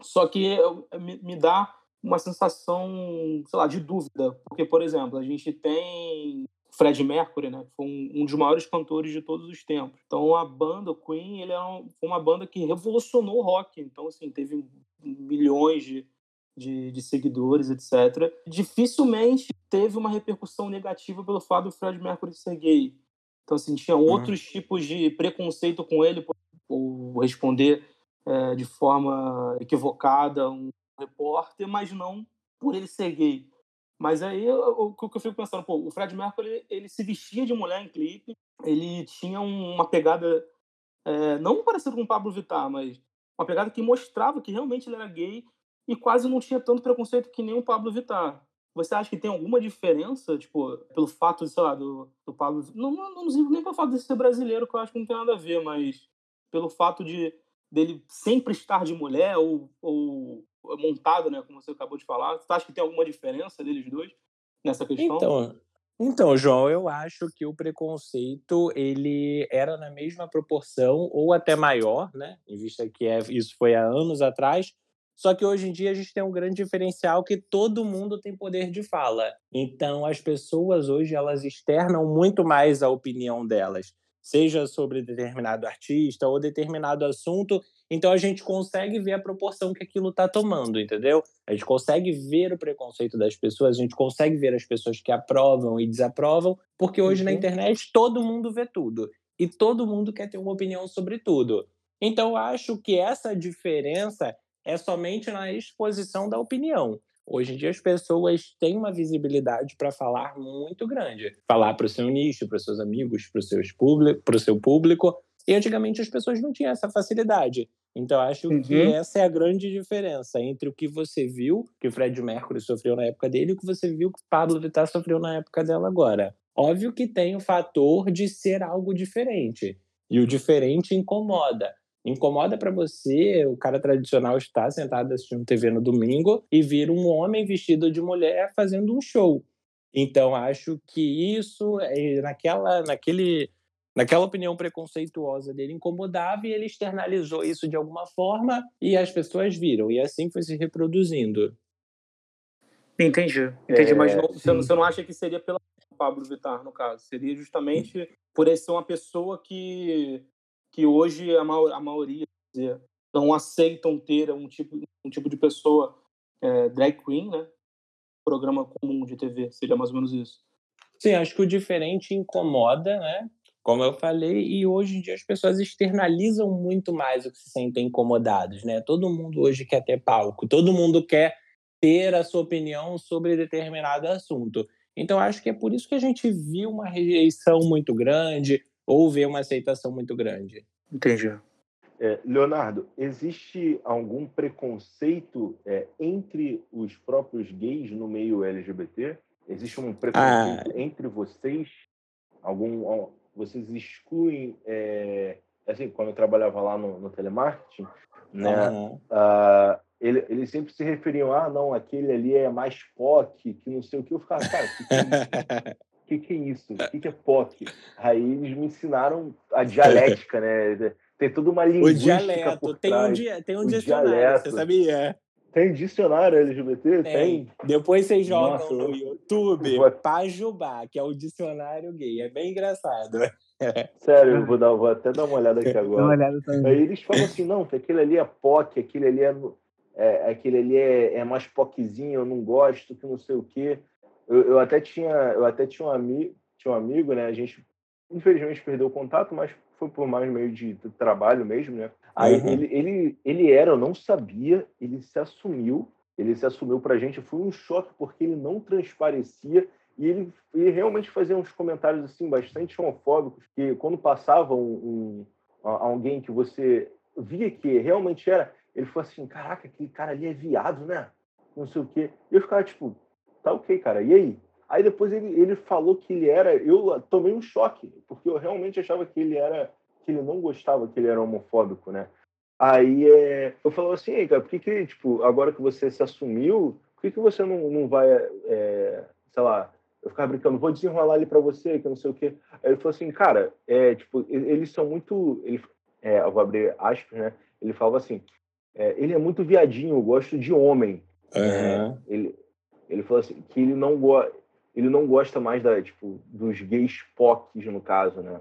Só que eu, me, me dá uma sensação, sei lá, de dúvida. Porque, por exemplo, a gente tem Fred Mercury, né? Foi um, um, dos maiores cantores de todos os tempos. então a banda Queen ele é um, foi uma banda que revolucionou o rock então assim teve milhões de, de, de, seguidores etc dificilmente teve uma repercussão negativa pelo fato do Fred Mercury ser gay então assim tinha uhum. outros uhum. tipos de preconceito com ele por responder é, de forma equivocada um repórter mas não por ele ser gay mas aí o que eu fico pensando, pô, o Fred Mercury ele, ele, se vestia de mulher em clipe, ele tinha uma pegada é, não parecida com o Pablo Vittar, mas uma pegada que mostrava que realmente ele era gay e quase não tinha tanto preconceito que nem o Pablo Vittar. Você acha que tem alguma diferença, tipo, pelo fato, sei lá, do, do Pablo não, não, não, não nem pelo fato de ser brasileiro, que eu acho que não tem nada a ver, mas pelo fato de dele sempre estar de mulher ou, ou montado, né, como você acabou de falar. Você acha que tem alguma diferença deles dois nessa questão? Então, então, João, eu acho que o preconceito ele era na mesma proporção ou até maior, né? Em vista que é, isso foi há anos atrás. Só que hoje em dia a gente tem um grande diferencial que todo mundo tem poder de fala. Então as pessoas hoje elas externam muito mais a opinião delas seja sobre determinado artista ou determinado assunto. Então a gente consegue ver a proporção que aquilo está tomando, entendeu? A gente consegue ver o preconceito das pessoas, a gente consegue ver as pessoas que aprovam e desaprovam, porque hoje uhum. na internet todo mundo vê tudo e todo mundo quer ter uma opinião sobre tudo. Então eu acho que essa diferença é somente na exposição da opinião. Hoje em dia as pessoas têm uma visibilidade para falar muito grande, falar para o seu nicho, para os seus amigos, para o seu público. E antigamente as pessoas não tinham essa facilidade. Então acho uhum. que essa é a grande diferença entre o que você viu que o Fred Mercury sofreu na época dele e o que você viu que o Pablo Vittar sofreu na época dela agora. Óbvio que tem o fator de ser algo diferente. E o diferente incomoda. Incomoda para você o cara tradicional estar sentado assistindo TV no domingo e vir um homem vestido de mulher fazendo um show. Então acho que isso é, naquela naquele naquela opinião preconceituosa dele incomodava e ele externalizou isso de alguma forma e as pessoas viram e assim foi se reproduzindo. Entendi, entendi, é, mas não, você, você, não acha que seria pela Pablo Vittar no caso? Seria justamente por ele ser uma pessoa que que hoje a, ma a maioria dizer, não aceitam ter um tipo, um tipo de pessoa é, drag queen, né? Programa comum de TV, seria mais ou menos isso. Sim, acho que o diferente incomoda, né? Como eu falei, e hoje em dia as pessoas externalizam muito mais o que se sentem incomodados, né? Todo mundo hoje quer ter palco, todo mundo quer ter a sua opinião sobre determinado assunto. Então acho que é por isso que a gente viu uma rejeição muito grande, ou vê uma aceitação muito grande. Entendi. É, Leonardo, existe algum preconceito é, entre os próprios gays no meio LGBT? Existe um preconceito ah. entre vocês? Algum, vocês excluem? É, assim, quando eu trabalhava lá no, no telemarketing, né? Uhum. Uh, ele, eles sempre se referiam, ah, não, aquele ali é mais POC, que não sei o que. Eu ficava, cara, que, que é? o que, que é isso? O que, que é POC? Aí eles me ensinaram a dialética, né? Tem toda uma linguística O dialeto, tem um, tem um dicionário, dialeto. você sabia? Tem dicionário LGBT? Tem. tem. Depois vocês jogam Nossa, no YouTube vou... Pajubá, que é o dicionário gay. É bem engraçado. Sério, eu vou, dar, vou até dar uma olhada aqui agora. Uma olhada Aí eles falam assim, não, que aquele ali é POC, aquele ali é, é aquele ali é, é mais POCzinho, eu não gosto, que não sei o quê. Eu, eu, até tinha, eu até tinha um amigo, tinha um amigo, né? A gente infelizmente perdeu o contato, mas foi por mais meio de, trabalho mesmo, né? Aí uhum. ele, ele, ele era, eu não sabia, ele se assumiu, ele se assumiu pra gente, foi um choque porque ele não transparecia e ele, ele realmente fazia uns comentários assim bastante homofóbicos que quando passava um, um, alguém que você via que realmente era, ele falou assim, caraca, aquele cara ali é viado, né? Não sei o quê. E eu ficava tipo, tá ok, cara, e aí? Aí depois ele, ele falou que ele era. Eu tomei um choque, porque eu realmente achava que ele era. que ele não gostava, que ele era homofóbico, né? Aí é, eu falo assim, Ei, cara, por que, que, tipo, agora que você se assumiu, por que, que você não, não vai, é, sei lá, eu ficava brincando, vou desenrolar ali para você, que não sei o quê. Aí ele falou assim, cara, é, tipo, eles são muito. Ele, é, eu vou abrir aspas, né? Ele falava assim, é, ele é muito viadinho, eu gosto de homem. Uhum. ele, ele falou assim, que ele não gosta ele não gosta mais da, tipo, dos gays POCs, no caso, né?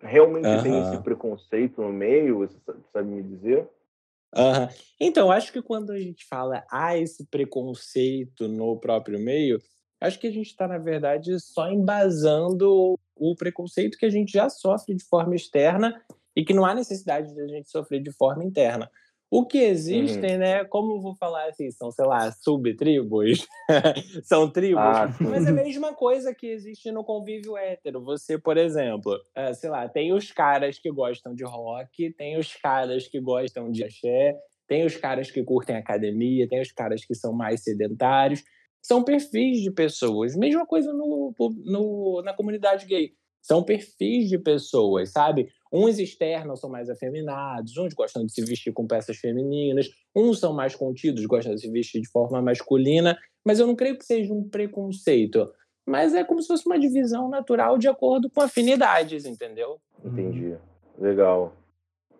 Realmente uhum. tem esse preconceito no meio, você sabe me dizer? Uhum. Então, acho que quando a gente fala ah, esse preconceito no próprio meio, acho que a gente está, na verdade, só embasando o preconceito que a gente já sofre de forma externa e que não há necessidade de a gente sofrer de forma interna. O que existem, uhum. né? Como vou falar assim, são, sei lá, subtribos, são tribos, ah, mas é a mesma coisa que existe no convívio hétero. Você, por exemplo, é, sei lá, tem os caras que gostam de rock, tem os caras que gostam de axé, tem os caras que curtem academia, tem os caras que são mais sedentários. São perfis de pessoas. Mesma coisa no, no, na comunidade gay. São perfis de pessoas, sabe? Uns externos são mais afeminados, uns gostam de se vestir com peças femininas, uns são mais contidos, gostam de se vestir de forma masculina, mas eu não creio que seja um preconceito. Mas é como se fosse uma divisão natural de acordo com afinidades, entendeu? Entendi. Legal.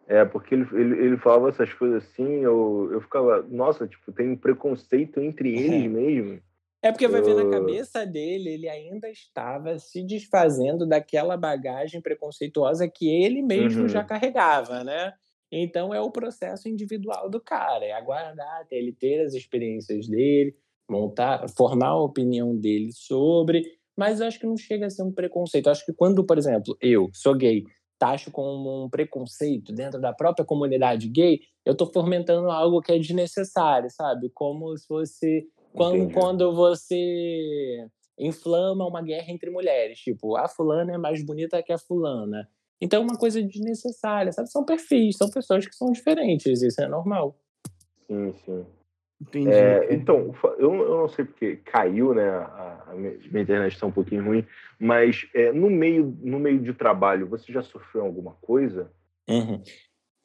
É, porque ele, ele, ele falava essas coisas assim, eu, eu ficava, nossa, tipo, tem um preconceito entre eles é. mesmo. É porque vai ver na cabeça dele, ele ainda estava se desfazendo daquela bagagem preconceituosa que ele mesmo uhum. já carregava, né? Então é o processo individual do cara, é aguardar até ele ter as experiências dele, montar, formar a opinião dele sobre, mas eu acho que não chega a ser um preconceito. Eu acho que quando, por exemplo, eu sou gay, taxo como um preconceito dentro da própria comunidade gay, eu estou fomentando algo que é desnecessário, sabe? Como se fosse quando, quando você inflama uma guerra entre mulheres, tipo, a fulana é mais bonita que a fulana. Então é uma coisa desnecessária, sabe? São perfis, são pessoas que são diferentes, isso é normal. Sim, sim. Entendi. É, então, eu, eu não sei porque caiu, né? A, a minha internet está um pouquinho ruim, mas é, no, meio, no meio de trabalho, você já sofreu alguma coisa? Uhum.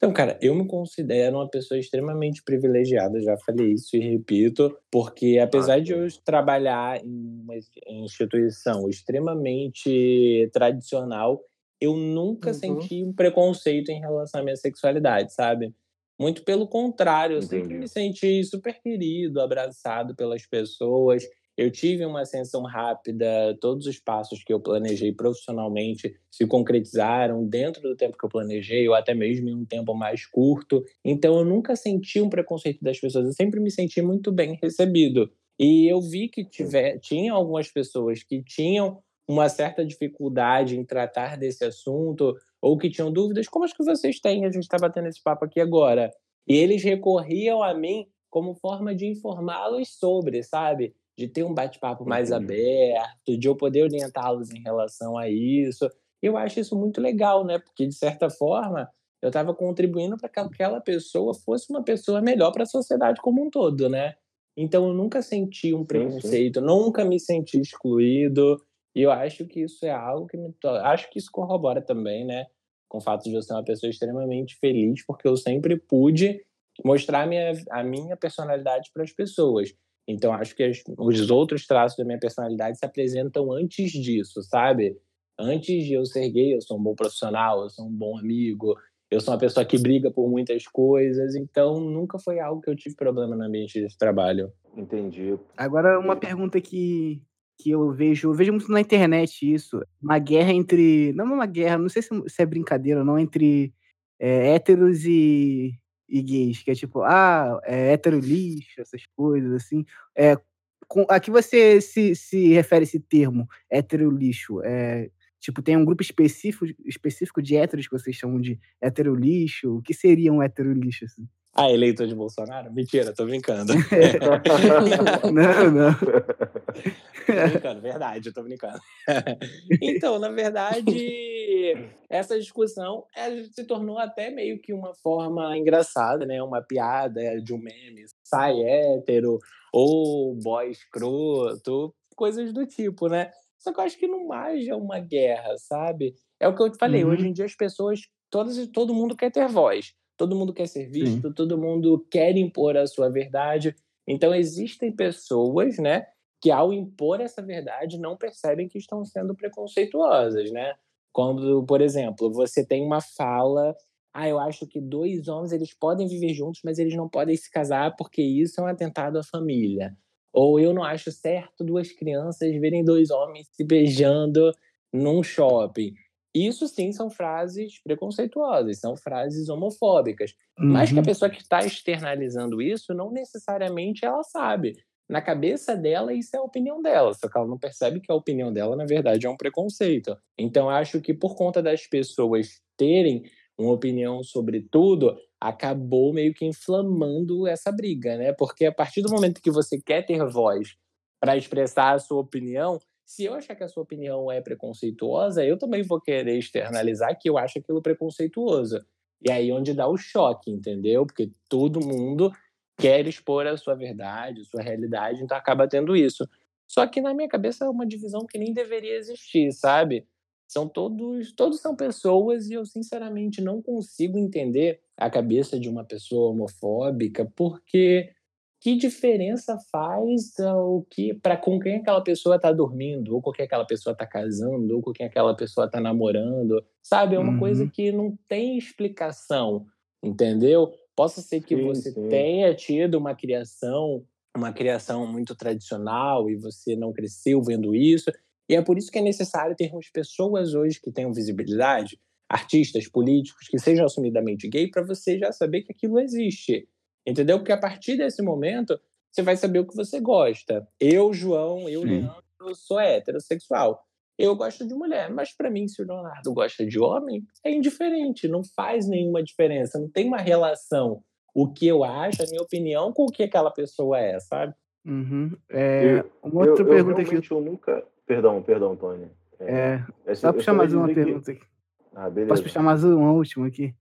Então, cara, eu me considero uma pessoa extremamente privilegiada, já falei isso e repito, porque apesar de eu trabalhar em uma instituição extremamente tradicional, eu nunca uhum. senti um preconceito em relação à minha sexualidade, sabe? Muito pelo contrário, eu Entendi. sempre me senti super querido, abraçado pelas pessoas. Eu tive uma ascensão rápida, todos os passos que eu planejei profissionalmente se concretizaram dentro do tempo que eu planejei, ou até mesmo em um tempo mais curto. Então eu nunca senti um preconceito das pessoas, eu sempre me senti muito bem recebido. E eu vi que tiver, tinha algumas pessoas que tinham uma certa dificuldade em tratar desse assunto, ou que tinham dúvidas, como as que vocês têm, a gente está batendo esse papo aqui agora. E eles recorriam a mim como forma de informá-los sobre, sabe? De ter um bate-papo mais aberto, de eu poder orientá-los em relação a isso. Eu acho isso muito legal, né? Porque, de certa forma, eu estava contribuindo para que aquela pessoa fosse uma pessoa melhor para a sociedade como um todo, né? Então, eu nunca senti um preconceito, sim. nunca me senti excluído. E eu acho que isso é algo que me. Acho que isso corrobora também, né? Com o fato de eu ser uma pessoa extremamente feliz, porque eu sempre pude mostrar a minha, a minha personalidade para as pessoas. Então, acho que as, os outros traços da minha personalidade se apresentam antes disso, sabe? Antes de eu ser gay, eu sou um bom profissional, eu sou um bom amigo, eu sou uma pessoa que briga por muitas coisas, então nunca foi algo que eu tive problema no ambiente de trabalho. Entendi. Agora, uma pergunta que, que eu vejo, eu vejo muito na internet isso, uma guerra entre, não uma guerra, não sei se, se é brincadeira ou não, entre é, héteros e, e gays, que é tipo, ah, é hétero lixo, essas coisas, assim. É, com, a que você se, se refere esse termo, hétero lixo? É, tipo, tem um grupo específico, específico de héteros que vocês chamam de hétero lixo? O que seria um hétero lixo, assim? Ah, eleitor de Bolsonaro? Mentira, tô brincando. não, não. tô brincando, verdade, eu tô brincando. então, na verdade, essa discussão se tornou até meio que uma forma engraçada, né? Uma piada de um meme. Sai hétero, ou boy escroto, coisas do tipo, né? Só que eu acho que não mais é uma guerra, sabe? É o que eu te falei, uhum. hoje em dia as pessoas, todas, todo mundo quer ter voz todo mundo quer ser visto, Sim. todo mundo quer impor a sua verdade. Então existem pessoas, né, que ao impor essa verdade não percebem que estão sendo preconceituosas, né? Quando, por exemplo, você tem uma fala, ah, eu acho que dois homens eles podem viver juntos, mas eles não podem se casar porque isso é um atentado à família. Ou eu não acho certo duas crianças verem dois homens se beijando num shopping. Isso sim são frases preconceituosas, são frases homofóbicas. Uhum. Mas que a uhum. pessoa que está externalizando isso não necessariamente ela sabe. Na cabeça dela, isso é a opinião dela, só que ela não percebe que a opinião dela, na verdade, é um preconceito. Então, acho que por conta das pessoas terem uma opinião sobre tudo, acabou meio que inflamando essa briga, né? Porque a partir do momento que você quer ter voz para expressar a sua opinião, se eu achar que a sua opinião é preconceituosa, eu também vou querer externalizar que eu acho aquilo preconceituoso. E aí onde dá o choque, entendeu? Porque todo mundo quer expor a sua verdade, a sua realidade, então acaba tendo isso. Só que na minha cabeça é uma divisão que nem deveria existir, sabe? São todos, todos são pessoas e eu sinceramente não consigo entender a cabeça de uma pessoa homofóbica, porque que diferença faz o que para com quem aquela pessoa está dormindo, ou com quem aquela pessoa está casando, ou com quem aquela pessoa está namorando, sabe? É uma uhum. coisa que não tem explicação, entendeu? Possa ser que sim, você sim. tenha tido uma criação, uma criação muito tradicional e você não cresceu vendo isso, e é por isso que é necessário termos pessoas hoje que tenham visibilidade, artistas, políticos, que sejam assumidamente gay, para você já saber que aquilo existe. Entendeu? Porque a partir desse momento, você vai saber o que você gosta. Eu, João, eu, Sim. Leandro, sou heterossexual. Eu gosto de mulher, mas para mim, se o Leonardo gosta de homem, é indiferente, não faz nenhuma diferença, não tem uma relação. O que eu acho, a minha opinião, com o que aquela pessoa é, sabe? Uhum. É, uma outra eu, pergunta eu aqui. Eu nunca. Perdão, perdão, Tony. É, é só puxar mais uma pergunta aqui. Ah, beleza. Posso puxar mais uma última aqui?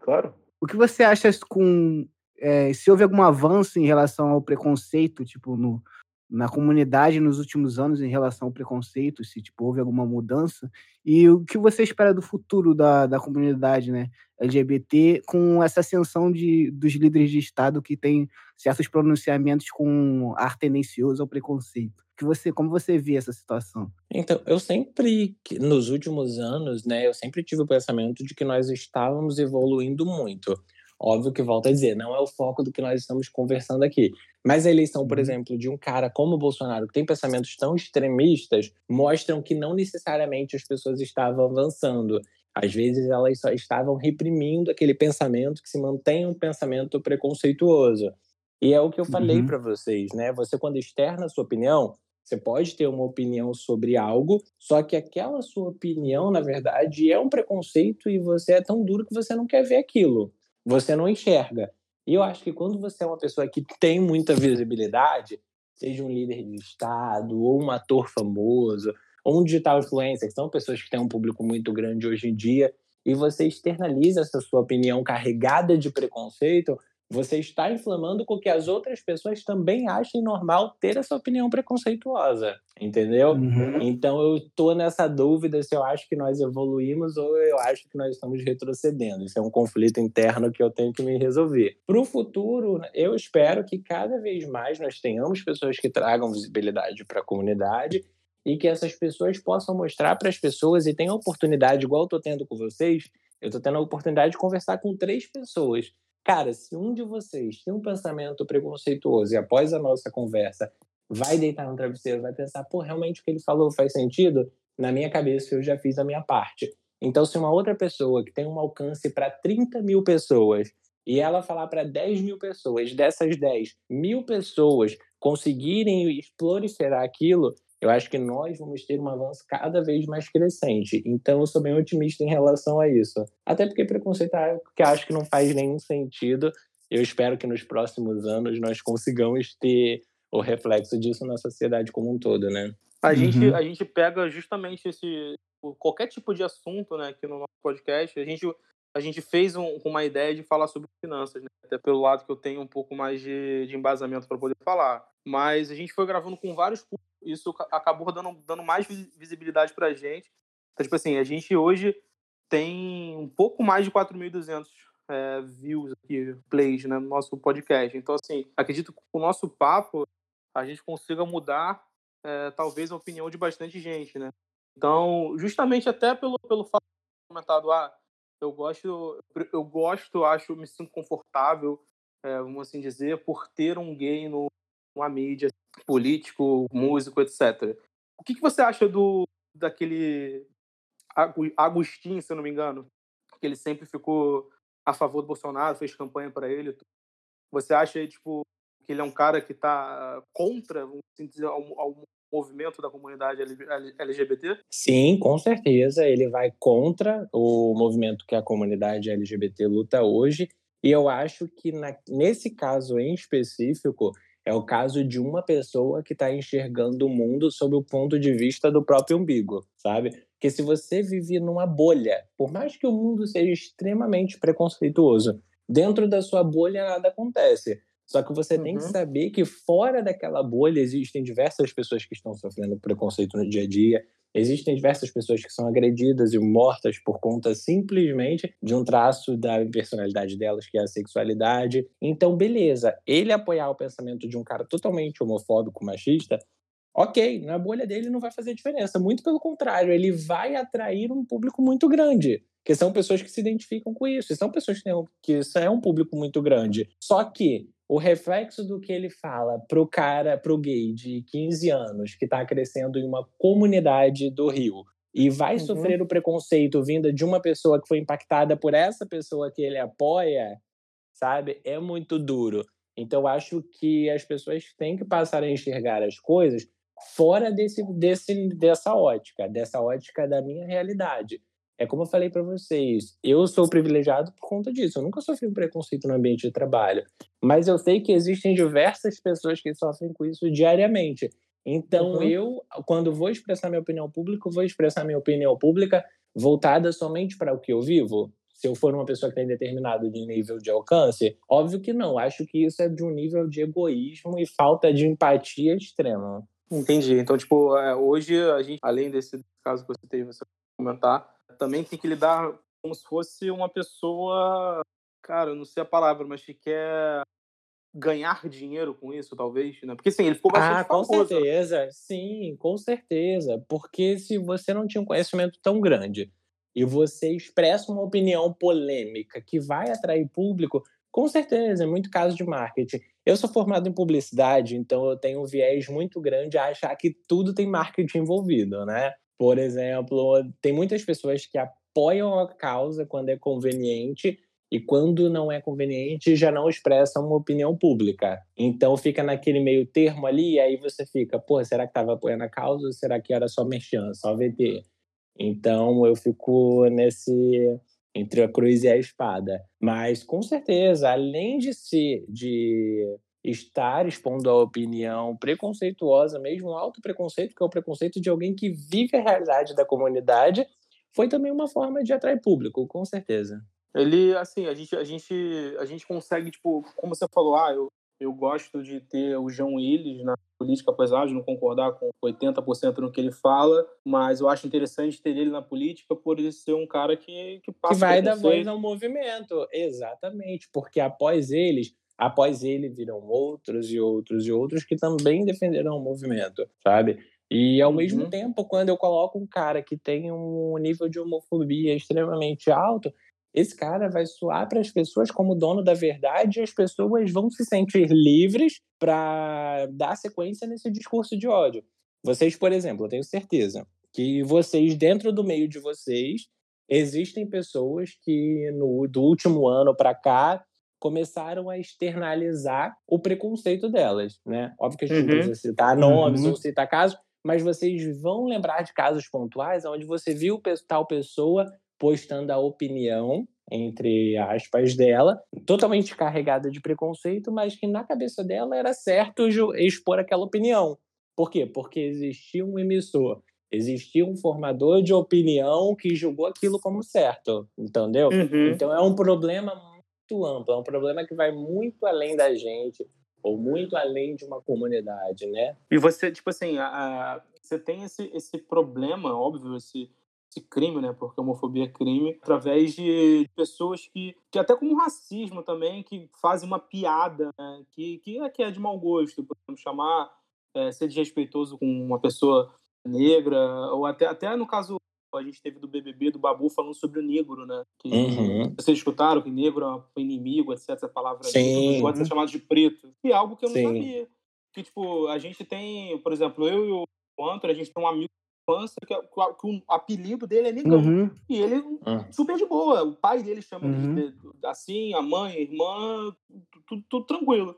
Claro. O que você acha com. É, se houve algum avanço em relação ao preconceito, tipo, no, na comunidade nos últimos anos em relação ao preconceito, se tipo, houve alguma mudança, e o que você espera do futuro da, da comunidade né, LGBT com essa ascensão de, dos líderes de Estado que têm certos pronunciamentos com ar tendencioso ao preconceito. Que você, como você vê essa situação? Então, eu sempre, nos últimos anos, né, eu sempre tive o pensamento de que nós estávamos evoluindo muito. Óbvio que volta a dizer, não é o foco do que nós estamos conversando aqui. Mas a eleição, por uhum. exemplo, de um cara como o Bolsonaro, que tem pensamentos tão extremistas, mostram que não necessariamente as pessoas estavam avançando. Às vezes elas só estavam reprimindo aquele pensamento que se mantém um pensamento preconceituoso. E é o que eu falei uhum. para vocês, né? Você quando externa a sua opinião, você pode ter uma opinião sobre algo, só que aquela sua opinião, na verdade, é um preconceito e você é tão duro que você não quer ver aquilo você não enxerga. E eu acho que quando você é uma pessoa que tem muita visibilidade, seja um líder de Estado, ou um ator famoso, ou um digital influencer, que são pessoas que têm um público muito grande hoje em dia, e você externaliza essa sua opinião carregada de preconceito, você está inflamando com que as outras pessoas também achem normal ter essa opinião preconceituosa, entendeu? Uhum. Então eu estou nessa dúvida se eu acho que nós evoluímos ou eu acho que nós estamos retrocedendo. Isso é um conflito interno que eu tenho que me resolver. Para o futuro, eu espero que cada vez mais nós tenhamos pessoas que tragam visibilidade para a comunidade e que essas pessoas possam mostrar para as pessoas e tenham oportunidade, igual eu estou tendo com vocês, eu estou tendo a oportunidade de conversar com três pessoas Cara, se um de vocês tem um pensamento preconceituoso e após a nossa conversa vai deitar no travesseiro, vai pensar, pô, realmente o que ele falou faz sentido, na minha cabeça eu já fiz a minha parte. Então, se uma outra pessoa que tem um alcance para 30 mil pessoas e ela falar para 10 mil pessoas, dessas 10 mil pessoas conseguirem proliferar aquilo, eu acho que nós vamos ter um avanço cada vez mais crescente. Então, eu sou bem otimista em relação a isso. Até porque preconceitar, que acho que não faz nenhum sentido. Eu espero que nos próximos anos nós consigamos ter o reflexo disso na sociedade como um todo, né? A, uhum. gente, a gente pega justamente esse qualquer tipo de assunto, né, aqui no nosso podcast. A gente, a gente fez um, uma ideia de falar sobre finanças, né? até pelo lado que eu tenho um pouco mais de, de embasamento para poder falar. Mas a gente foi gravando com vários isso acabou dando, dando mais visibilidade para a gente. Então, tipo assim, a gente hoje tem um pouco mais de 4.200 é, views aqui, plays, né, no nosso podcast. Então, assim, acredito que com o nosso papo a gente consiga mudar, é, talvez, a opinião de bastante gente, né? Então, justamente até pelo, pelo fato de comentado, ah, eu gosto, eu gosto, acho, me sinto confortável, é, vamos assim dizer, por ter um gay no, numa mídia político, músico, etc. O que, que você acha do daquele Agostinho, se eu não me engano, que ele sempre ficou a favor do Bolsonaro, fez campanha para ele. Você acha tipo que ele é um cara que está contra, vamos dizer, ao, ao movimento da comunidade LGBT? Sim, com certeza. Ele vai contra o movimento que a comunidade LGBT luta hoje. E eu acho que na, nesse caso em específico, é o caso de uma pessoa que está enxergando o mundo sob o ponto de vista do próprio umbigo, sabe? Porque se você vive numa bolha, por mais que o mundo seja extremamente preconceituoso, dentro da sua bolha nada acontece. Só que você uhum. tem que uhum. saber que fora daquela bolha existem diversas pessoas que estão sofrendo preconceito no dia a dia, existem diversas pessoas que são agredidas e mortas por conta simplesmente de um traço da personalidade delas, que é a sexualidade. Então, beleza, ele apoiar o pensamento de um cara totalmente homofóbico, machista, ok, na bolha dele não vai fazer diferença. Muito pelo contrário, ele vai atrair um público muito grande que são pessoas que se identificam com isso, e são pessoas que, têm, que isso é um público muito grande. Só que o reflexo do que ele fala pro cara, pro gay de 15 anos que está crescendo em uma comunidade do Rio e vai uhum. sofrer o preconceito vinda de uma pessoa que foi impactada por essa pessoa que ele apoia, sabe? É muito duro. Então acho que as pessoas têm que passar a enxergar as coisas fora desse, desse dessa ótica, dessa ótica da minha realidade. É como eu falei para vocês, eu sou privilegiado por conta disso. Eu nunca sofri um preconceito no ambiente de trabalho, mas eu sei que existem diversas pessoas que sofrem com isso diariamente. Então, uhum. eu, quando vou expressar minha opinião pública, vou expressar minha opinião pública voltada somente para o que eu vivo. Se eu for uma pessoa que tem determinado de nível de alcance, óbvio que não. Acho que isso é de um nível de egoísmo e falta de empatia extrema. Entendi. Então, tipo, é, hoje a gente, além desse caso que você teve, você comentar, também tem que lidar como se fosse uma pessoa, cara, não sei a palavra, mas que quer ganhar dinheiro com isso, talvez, né? Porque sim, ele ficou bastante ah, com famoso. certeza, sim, com certeza. Porque se você não tinha um conhecimento tão grande e você expressa uma opinião polêmica que vai atrair público, com certeza, é muito caso de marketing. Eu sou formado em publicidade, então eu tenho um viés muito grande a achar que tudo tem marketing envolvido, né? Por exemplo, tem muitas pessoas que apoiam a causa quando é conveniente e quando não é conveniente já não expressam uma opinião pública. Então fica naquele meio termo ali e aí você fica, pô, será que estava apoiando a causa ou será que era só merchan, só VT? Então eu fico nesse entre a cruz e a espada. Mas com certeza, além de ser de estar expondo a opinião preconceituosa, mesmo um alto preconceito, que é o preconceito de alguém que vive a realidade da comunidade, foi também uma forma de atrair público, com certeza. Ele, assim, a gente, a gente, a gente consegue, tipo, como você falou, ah, eu, eu gosto de ter o João Willis na política, apesar de não concordar com 80% no que ele fala, mas eu acho interessante ter ele na política por ele ser um cara que, que passa... Que vai dar voz ao movimento, exatamente, porque após eles após ele virão outros e outros e outros que também defenderão o movimento, sabe? E ao uhum. mesmo tempo, quando eu coloco um cara que tem um nível de homofobia extremamente alto, esse cara vai soar para as pessoas como dono da verdade e as pessoas vão se sentir livres para dar sequência nesse discurso de ódio. Vocês, por exemplo, eu tenho certeza que vocês, dentro do meio de vocês, existem pessoas que no, do último ano para cá começaram a externalizar o preconceito delas, né? Óbvio que a gente uhum. não precisa citar nomes uhum. ou citar casos, mas vocês vão lembrar de casos pontuais onde você viu tal pessoa postando a opinião, entre aspas, dela, totalmente carregada de preconceito, mas que na cabeça dela era certo expor aquela opinião. Por quê? Porque existia um emissor, existia um formador de opinião que julgou aquilo como certo, entendeu? Uhum. Então é um problema muito é um problema que vai muito além da gente, ou muito além de uma comunidade, né? E você, tipo assim, a, a, você tem esse, esse problema, óbvio, esse, esse crime, né? Porque homofobia é crime, através de pessoas que, que até como racismo também, que fazem uma piada, né? que, que, é, que é de mau gosto, podemos chamar, é, ser desrespeitoso com uma pessoa negra, ou até, até no caso a gente teve do BBB, do Babu, falando sobre o negro, né? Que, uhum. Vocês escutaram que negro é um inimigo, etc. Essa palavra Sim. pode ser chamado de preto. E é algo que eu não Sim. sabia. que, tipo, a gente tem, por exemplo, eu e o Antônio, a gente tem um amigo de infância que, que o apelido dele é Negão. Uhum. E ele Uhum. super de boa. O pai dele chama Uhum. ele de- assim, a mãe, a irmã, tudo, tudo tranquilo.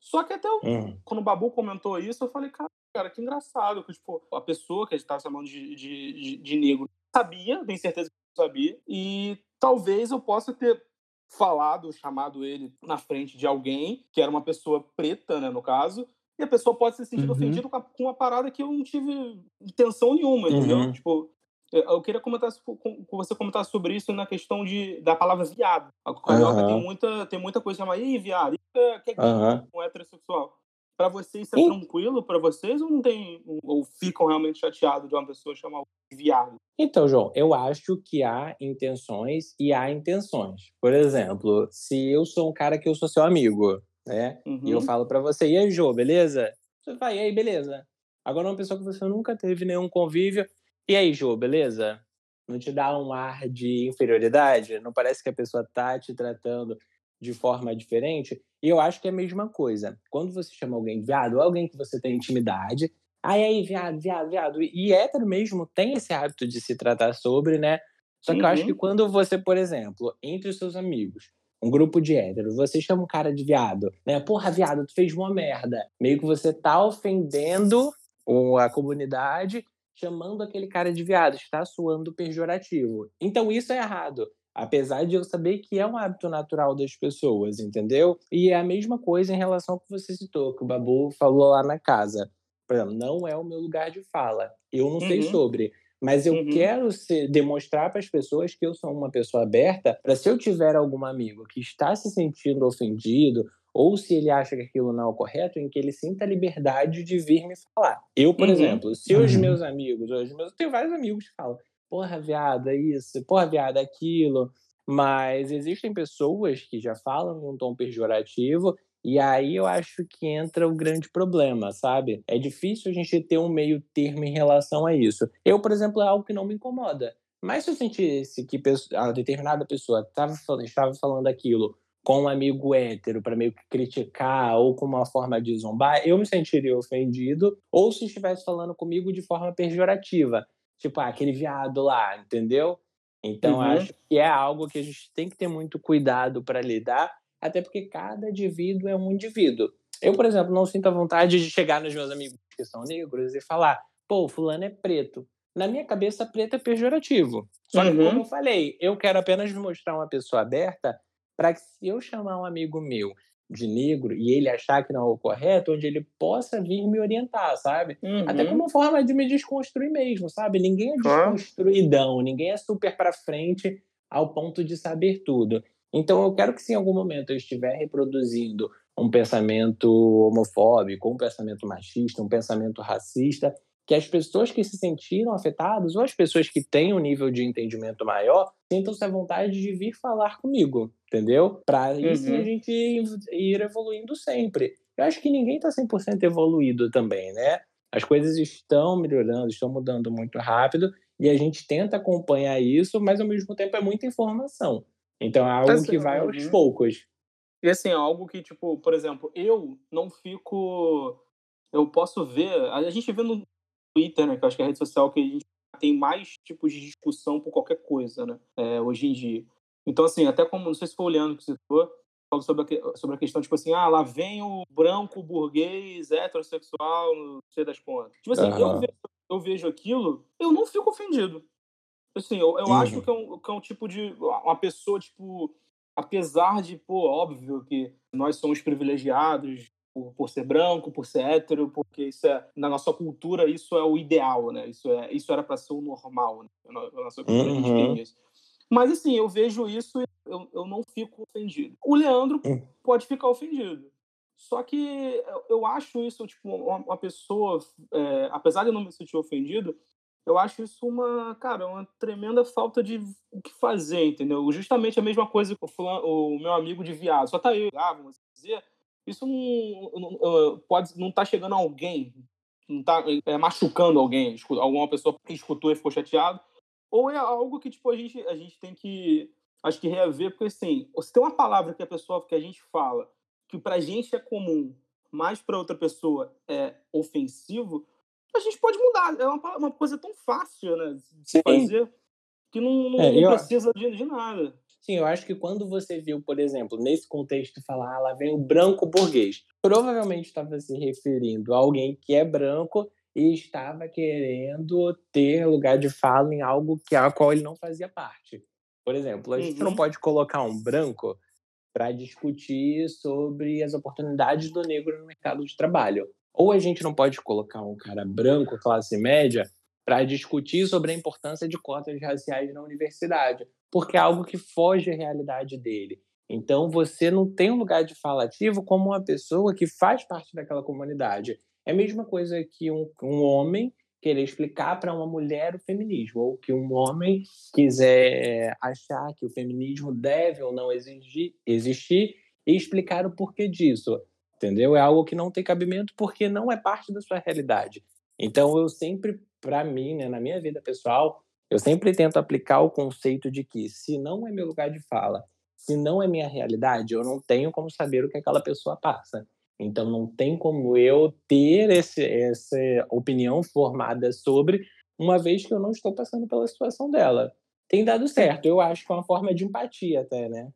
Só que até o- Uhum. quando o Babu comentou isso, eu falei, cara, cara que engraçado. Que, tipo, a pessoa que a gente tava chamando de, de, de, de negro sabia, tenho certeza que sabia. E talvez eu possa ter falado, chamado ele na frente de alguém, que era uma pessoa preta, né, no caso, e a pessoa pode se sentir Uhum. ofendida com, uma parada que eu não tive intenção nenhuma, entendeu? Uhum. Tipo, eu queria comentar com você comentar sobre isso na questão de, da palavra viado. A carioca Aham. tem muita tem muita coisa chamada, ih, viado, isso é, que é Aham. com heterossexual. Pra vocês isso é Sim. tranquilo pra vocês ou não tem ou ficam realmente chateados de uma pessoa chamar o viado? Então, João, eu acho que há intenções e há intenções. Por exemplo, se eu sou um cara que eu sou seu amigo, né? E eu Uhum. falo pra você, e aí, Jô, beleza? Você vai, e aí, beleza? Agora, uma pessoa que você nunca teve nenhum convívio, e aí, Jô, beleza? Não te dá um ar de inferioridade? Não parece que a pessoa tá te tratando de forma diferente? E eu acho que é a mesma coisa. Quando você chama alguém de viado, ou alguém que você tem intimidade, aí, aí, viado, viado, viado. E hétero mesmo tem esse hábito de se tratar sobre, né? Só que eu acho Uhum. que quando você, por exemplo, entre os seus amigos, um grupo de héteros, você chama um cara de viado, né? Porra, viado, tu fez uma merda. Meio que você tá ofendendo a comunidade, chamando aquele cara de viado, está soando pejorativo. Então isso é errado. Apesar de eu saber que é um hábito natural das pessoas, entendeu? E é a mesma coisa em relação ao que você citou, que o Babu falou lá na casa. Por exemplo, não é o meu lugar de fala. Eu não sei Uhum. sobre. Mas eu Uhum. quero ser- demonstrar para as pessoas que eu sou uma pessoa aberta, para se eu tiver algum amigo que está se sentindo ofendido, ou se ele acha que aquilo não é o correto, em que ele sinta a liberdade de vir me falar. Eu, por Uhum. exemplo, se os Uhum. meus amigos, os meus, eu tenho vários amigos que falam, porra, viado, é isso, porra, viado, é aquilo. Mas existem pessoas que já falam em um tom pejorativo e aí eu acho que entra o grande problema, sabe? É difícil a gente ter um meio termo em relação a isso. Eu, por exemplo, é algo que não me incomoda. Mas se eu sentisse que a determinada pessoa estava falando aquilo com um amigo hétero para meio que criticar ou com uma forma de zombar, eu me sentiria ofendido. Ou se estivesse falando comigo de forma pejorativa. Tipo, ah, aquele viado lá, entendeu? Então, Uhum. acho que é algo que a gente tem que ter muito cuidado para lidar, até porque cada indivíduo é um indivíduo. Eu, por exemplo, não sinto a vontade de chegar nos meus amigos que são negros e falar, pô, fulano é preto. Na minha cabeça, preto é pejorativo. Só que, Uhum. como eu falei, eu quero apenas mostrar uma pessoa aberta para que se eu chamar um amigo meu de negro e ele achar que não é o correto, onde ele possa vir me orientar, sabe? Até Uhum. como forma de me desconstruir mesmo, sabe? Ninguém é desconstruidão, ninguém é super pra frente ao ponto de saber tudo. Então eu quero que se em algum momento eu estiver reproduzindo um pensamento homofóbico, um pensamento machista, um pensamento racista, que as pessoas que se sentiram afetadas ou as pessoas que têm um nível de entendimento maior sintam-se à vontade de vir falar comigo, entendeu? Para isso Uhum. a gente ir evoluindo sempre. Eu acho que ninguém está 100% evoluído também, né? As coisas estão melhorando, estão mudando muito rápido e a gente tenta acompanhar isso, mas ao mesmo tempo é muita informação. Então é algo Assim, que vai aos uhum. poucos. E assim, é algo que, tipo, por exemplo, eu não fico. Eu posso ver. A gente vê no Twitter, né? Que eu acho que é a rede social que a gente tem mais tipos de discussão por qualquer coisa, né? é, hoje em dia. Então, assim, até como, não sei se foi o Leandro que citou, falou sobre a, sobre a questão, tipo assim, ah, lá vem o branco, burguês, heterossexual, não sei das contas. Tipo assim, eu, Aham. vejo, eu vejo aquilo, eu não fico ofendido. Assim, eu, eu Uhum. acho que é, um, que é um tipo de. Uma pessoa, tipo, apesar de, pô, óbvio que nós somos privilegiados por, por ser branco, por ser hétero, porque isso é, na nossa cultura, isso é o ideal, né? Isso, é, isso era para ser o normal, né? Na nossa cultura a gente Uhum. tem isso. Mas, assim, eu vejo isso e eu, eu não fico ofendido. O Leandro Uhum. pode ficar ofendido. Só que eu- acho isso, tipo, uma, pessoa, é, apesar de eu não me sentir ofendido, eu acho isso uma, cara, uma tremenda falta de o que fazer, entendeu? Justamente a mesma coisa que o, fulano, o meu amigo de viado. Só tá eu, ah, vamos dizer, isso não, não, ah, pode, não tá chegando a alguém, não tá é, machucando alguém, alguma pessoa que escutou e ficou chateado, ou é algo que, tipo, a gente, a gente tem que, acho que reaver, porque, assim, se tem uma palavra que a pessoa, que a gente fala, que pra gente é comum, mas para outra pessoa é ofensivo, a gente pode mudar. É uma, uma coisa tão fácil, né? De Sim. fazer que não, não, é, não precisa de, de nada. Sim, eu acho que quando você viu, por exemplo, nesse contexto, falar, ah, lá vem o branco burguês, provavelmente estava se referindo a alguém que é branco e estava querendo ter lugar de fala em algo que a qual ele não fazia parte. Por exemplo, a gente não uhum. pode colocar um branco para discutir sobre as oportunidades do negro no mercado de trabalho. Ou a gente não pode colocar um cara branco, classe média, para discutir sobre a importância de cotas raciais na universidade, porque é algo que foge à realidade dele. Então, você não tem um lugar de fala ativo como uma pessoa que faz parte daquela comunidade. É a mesma coisa que um, um homem querer explicar para uma mulher o feminismo, ou que um homem quiser achar que o feminismo deve ou não exigir, existir e explicar o porquê disso. Entendeu? É algo que não tem cabimento porque não é parte da sua realidade. Então, eu sempre para mim, né, na minha vida pessoal, eu sempre tento aplicar o conceito de que se não é meu lugar de fala, se não é minha realidade, eu não tenho como saber o que aquela pessoa passa. Então não tem como eu ter esse, essa opinião formada sobre, uma vez que eu não estou passando pela situação dela. Tem dado certo, eu acho que é uma forma de empatia até, né?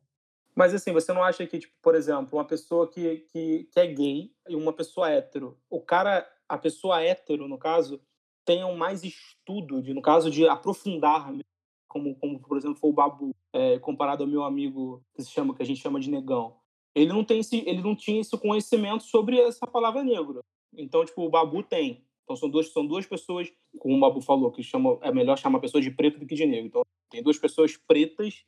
Mas assim, você não acha que, tipo, por exemplo, uma pessoa que, que, que é gay e uma pessoa hétero, o cara, a pessoa hétero, no caso, tenham mais estudo, de, no caso de aprofundar, como, como por exemplo foi o Babu, é, comparado ao meu amigo que se chama que a gente chama de negão. Ele não tem esse, ele não tinha esse conhecimento sobre essa palavra negro. Então, tipo, o Babu tem. Então são duas são duas pessoas, como o Babu falou, que chama é melhor chamar a pessoa de preto do que de negro. Então tem duas pessoas pretas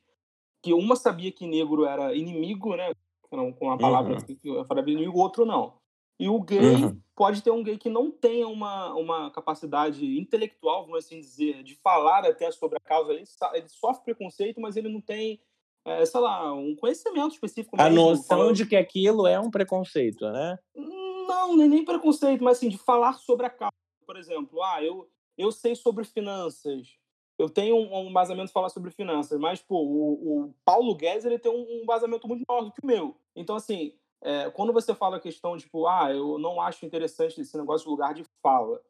que uma sabia que negro era inimigo, né? Com a palavra uhum. que inimigo, o outro não. E o gay uhum. pode ter um gay que não tenha uma, uma capacidade intelectual, vamos assim dizer, de falar até sobre a causa. Ele, ele sofre preconceito, mas ele não tem, é, sei lá, um conhecimento específico. A noção falando... de que aquilo é um preconceito, né? Não, nem, nem preconceito, mas assim, de falar sobre a causa. Por exemplo, ah, eu, eu sei sobre finanças. Eu tenho um, um vazamento falar sobre finanças, mas pô, o, o Paulo Guedes ele tem um, um vazamento muito maior do que o meu. Então, assim, é, quando você fala a questão, tipo, ah, eu não acho interessante esse negócio de lugar de fala,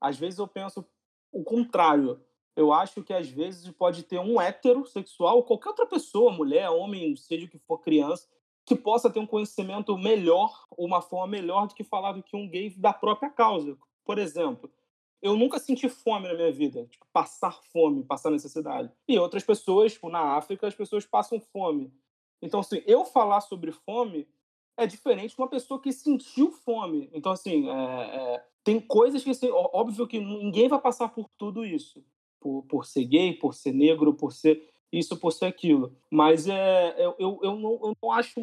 às vezes eu penso o contrário. Eu acho que às vezes pode ter um heterossexual, qualquer outra pessoa, mulher, homem, seja o que for criança, que possa ter um conhecimento melhor uma forma melhor do que falar do que um gay da própria causa. Por exemplo, eu nunca senti fome na minha vida, tipo, passar fome, passar necessidade. E outras pessoas, tipo, na África, as pessoas passam fome. Então, assim, eu falar sobre fome é diferente de uma pessoa que sentiu fome. Então, assim, é, é, tem coisas que, assim, óbvio que ninguém vai passar por tudo isso. Por, por ser gay, por ser negro, por ser isso, por ser aquilo. Mas é, eu, eu, eu, não, eu não acho,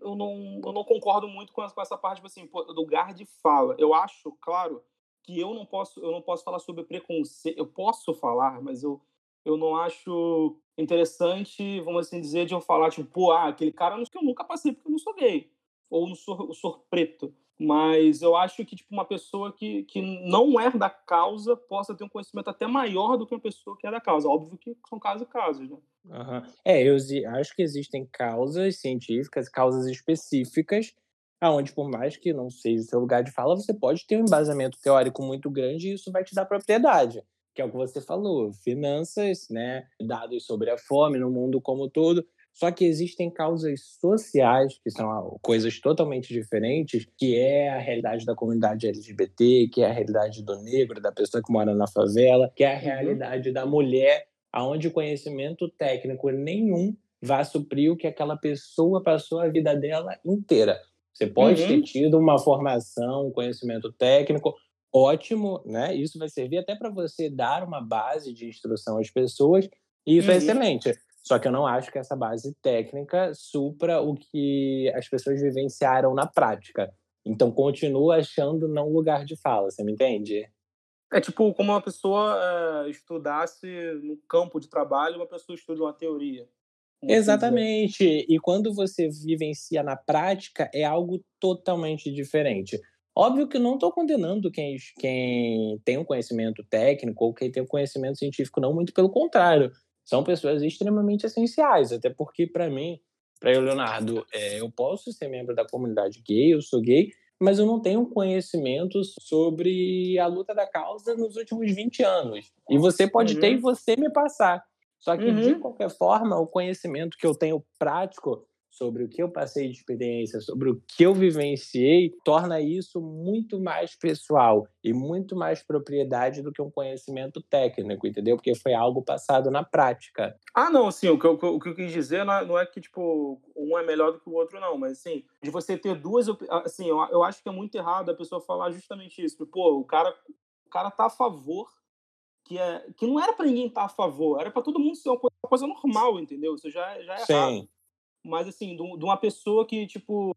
eu não, eu não concordo muito com essa, com essa parte, tipo assim, lugar de fala. Eu acho, claro, que eu não posso, eu não posso falar sobre preconceito. Eu posso falar, mas eu, eu não acho interessante, vamos assim dizer, de eu falar, tipo, pô, ah, aquele cara que eu nunca passei porque eu não sou gay ou no sor, sor preto. Mas eu acho que tipo uma pessoa que, que não é da causa possa ter um conhecimento até maior do que uma pessoa que é da causa. Óbvio que são casos e casos, né? Uhum. É, eu acho que existem causas científicas, causas específicas, aonde por mais que não seja seu lugar de fala, você pode ter um embasamento teórico muito grande e isso vai te dar propriedade que é o que você falou, finanças, né, dados sobre a fome no mundo como todo, só que existem causas sociais, que são coisas totalmente diferentes, que é a realidade da comunidade LGBT, que é a realidade do negro, da pessoa que mora na favela, que é a uhum. realidade da mulher, aonde o conhecimento técnico nenhum vai suprir o que aquela pessoa passou a vida dela inteira. Você pode uhum. ter tido uma formação, um conhecimento técnico, ótimo, né? Isso vai servir até para você dar uma base de instrução às pessoas, e isso é uhum. é excelente. Só que eu não acho que essa base técnica supra o que as pessoas vivenciaram na prática. Então, continuo achando não lugar de fala, você me entende? É tipo como uma pessoa é, estudasse no campo de trabalho, uma pessoa estuda uma teoria. Exatamente. E quando você vivencia na prática, é algo totalmente diferente. Óbvio que não estou condenando quem, quem tem um conhecimento técnico ou quem tem um conhecimento científico, não, muito pelo contrário são pessoas extremamente essenciais, até porque, para mim, para eu, Leonardo, é, eu posso ser membro da comunidade gay, eu sou gay, mas eu não tenho conhecimento sobre a luta da causa nos últimos 20 anos. E você pode uhum. ter e você me passar. Só que, uhum. de qualquer forma, o conhecimento que eu tenho prático sobre o que eu passei de experiência, sobre o que eu vivenciei, torna isso muito mais pessoal e muito mais propriedade do que um conhecimento técnico, entendeu? Porque foi algo passado na prática. Ah, não, sim, o que eu, o que eu quis dizer não é, não é, que, tipo, um é melhor do que o outro, não, mas, assim, de você ter duas, assim, eu, eu acho que é muito errado a pessoa falar justamente isso, pô, o cara, o cara tá a favor que, é, que não era para ninguém estar tá a favor, era para todo mundo ser uma coisa, uma coisa normal, entendeu? Isso já, já é Sim. errado mas assim, de uma pessoa que, tipo,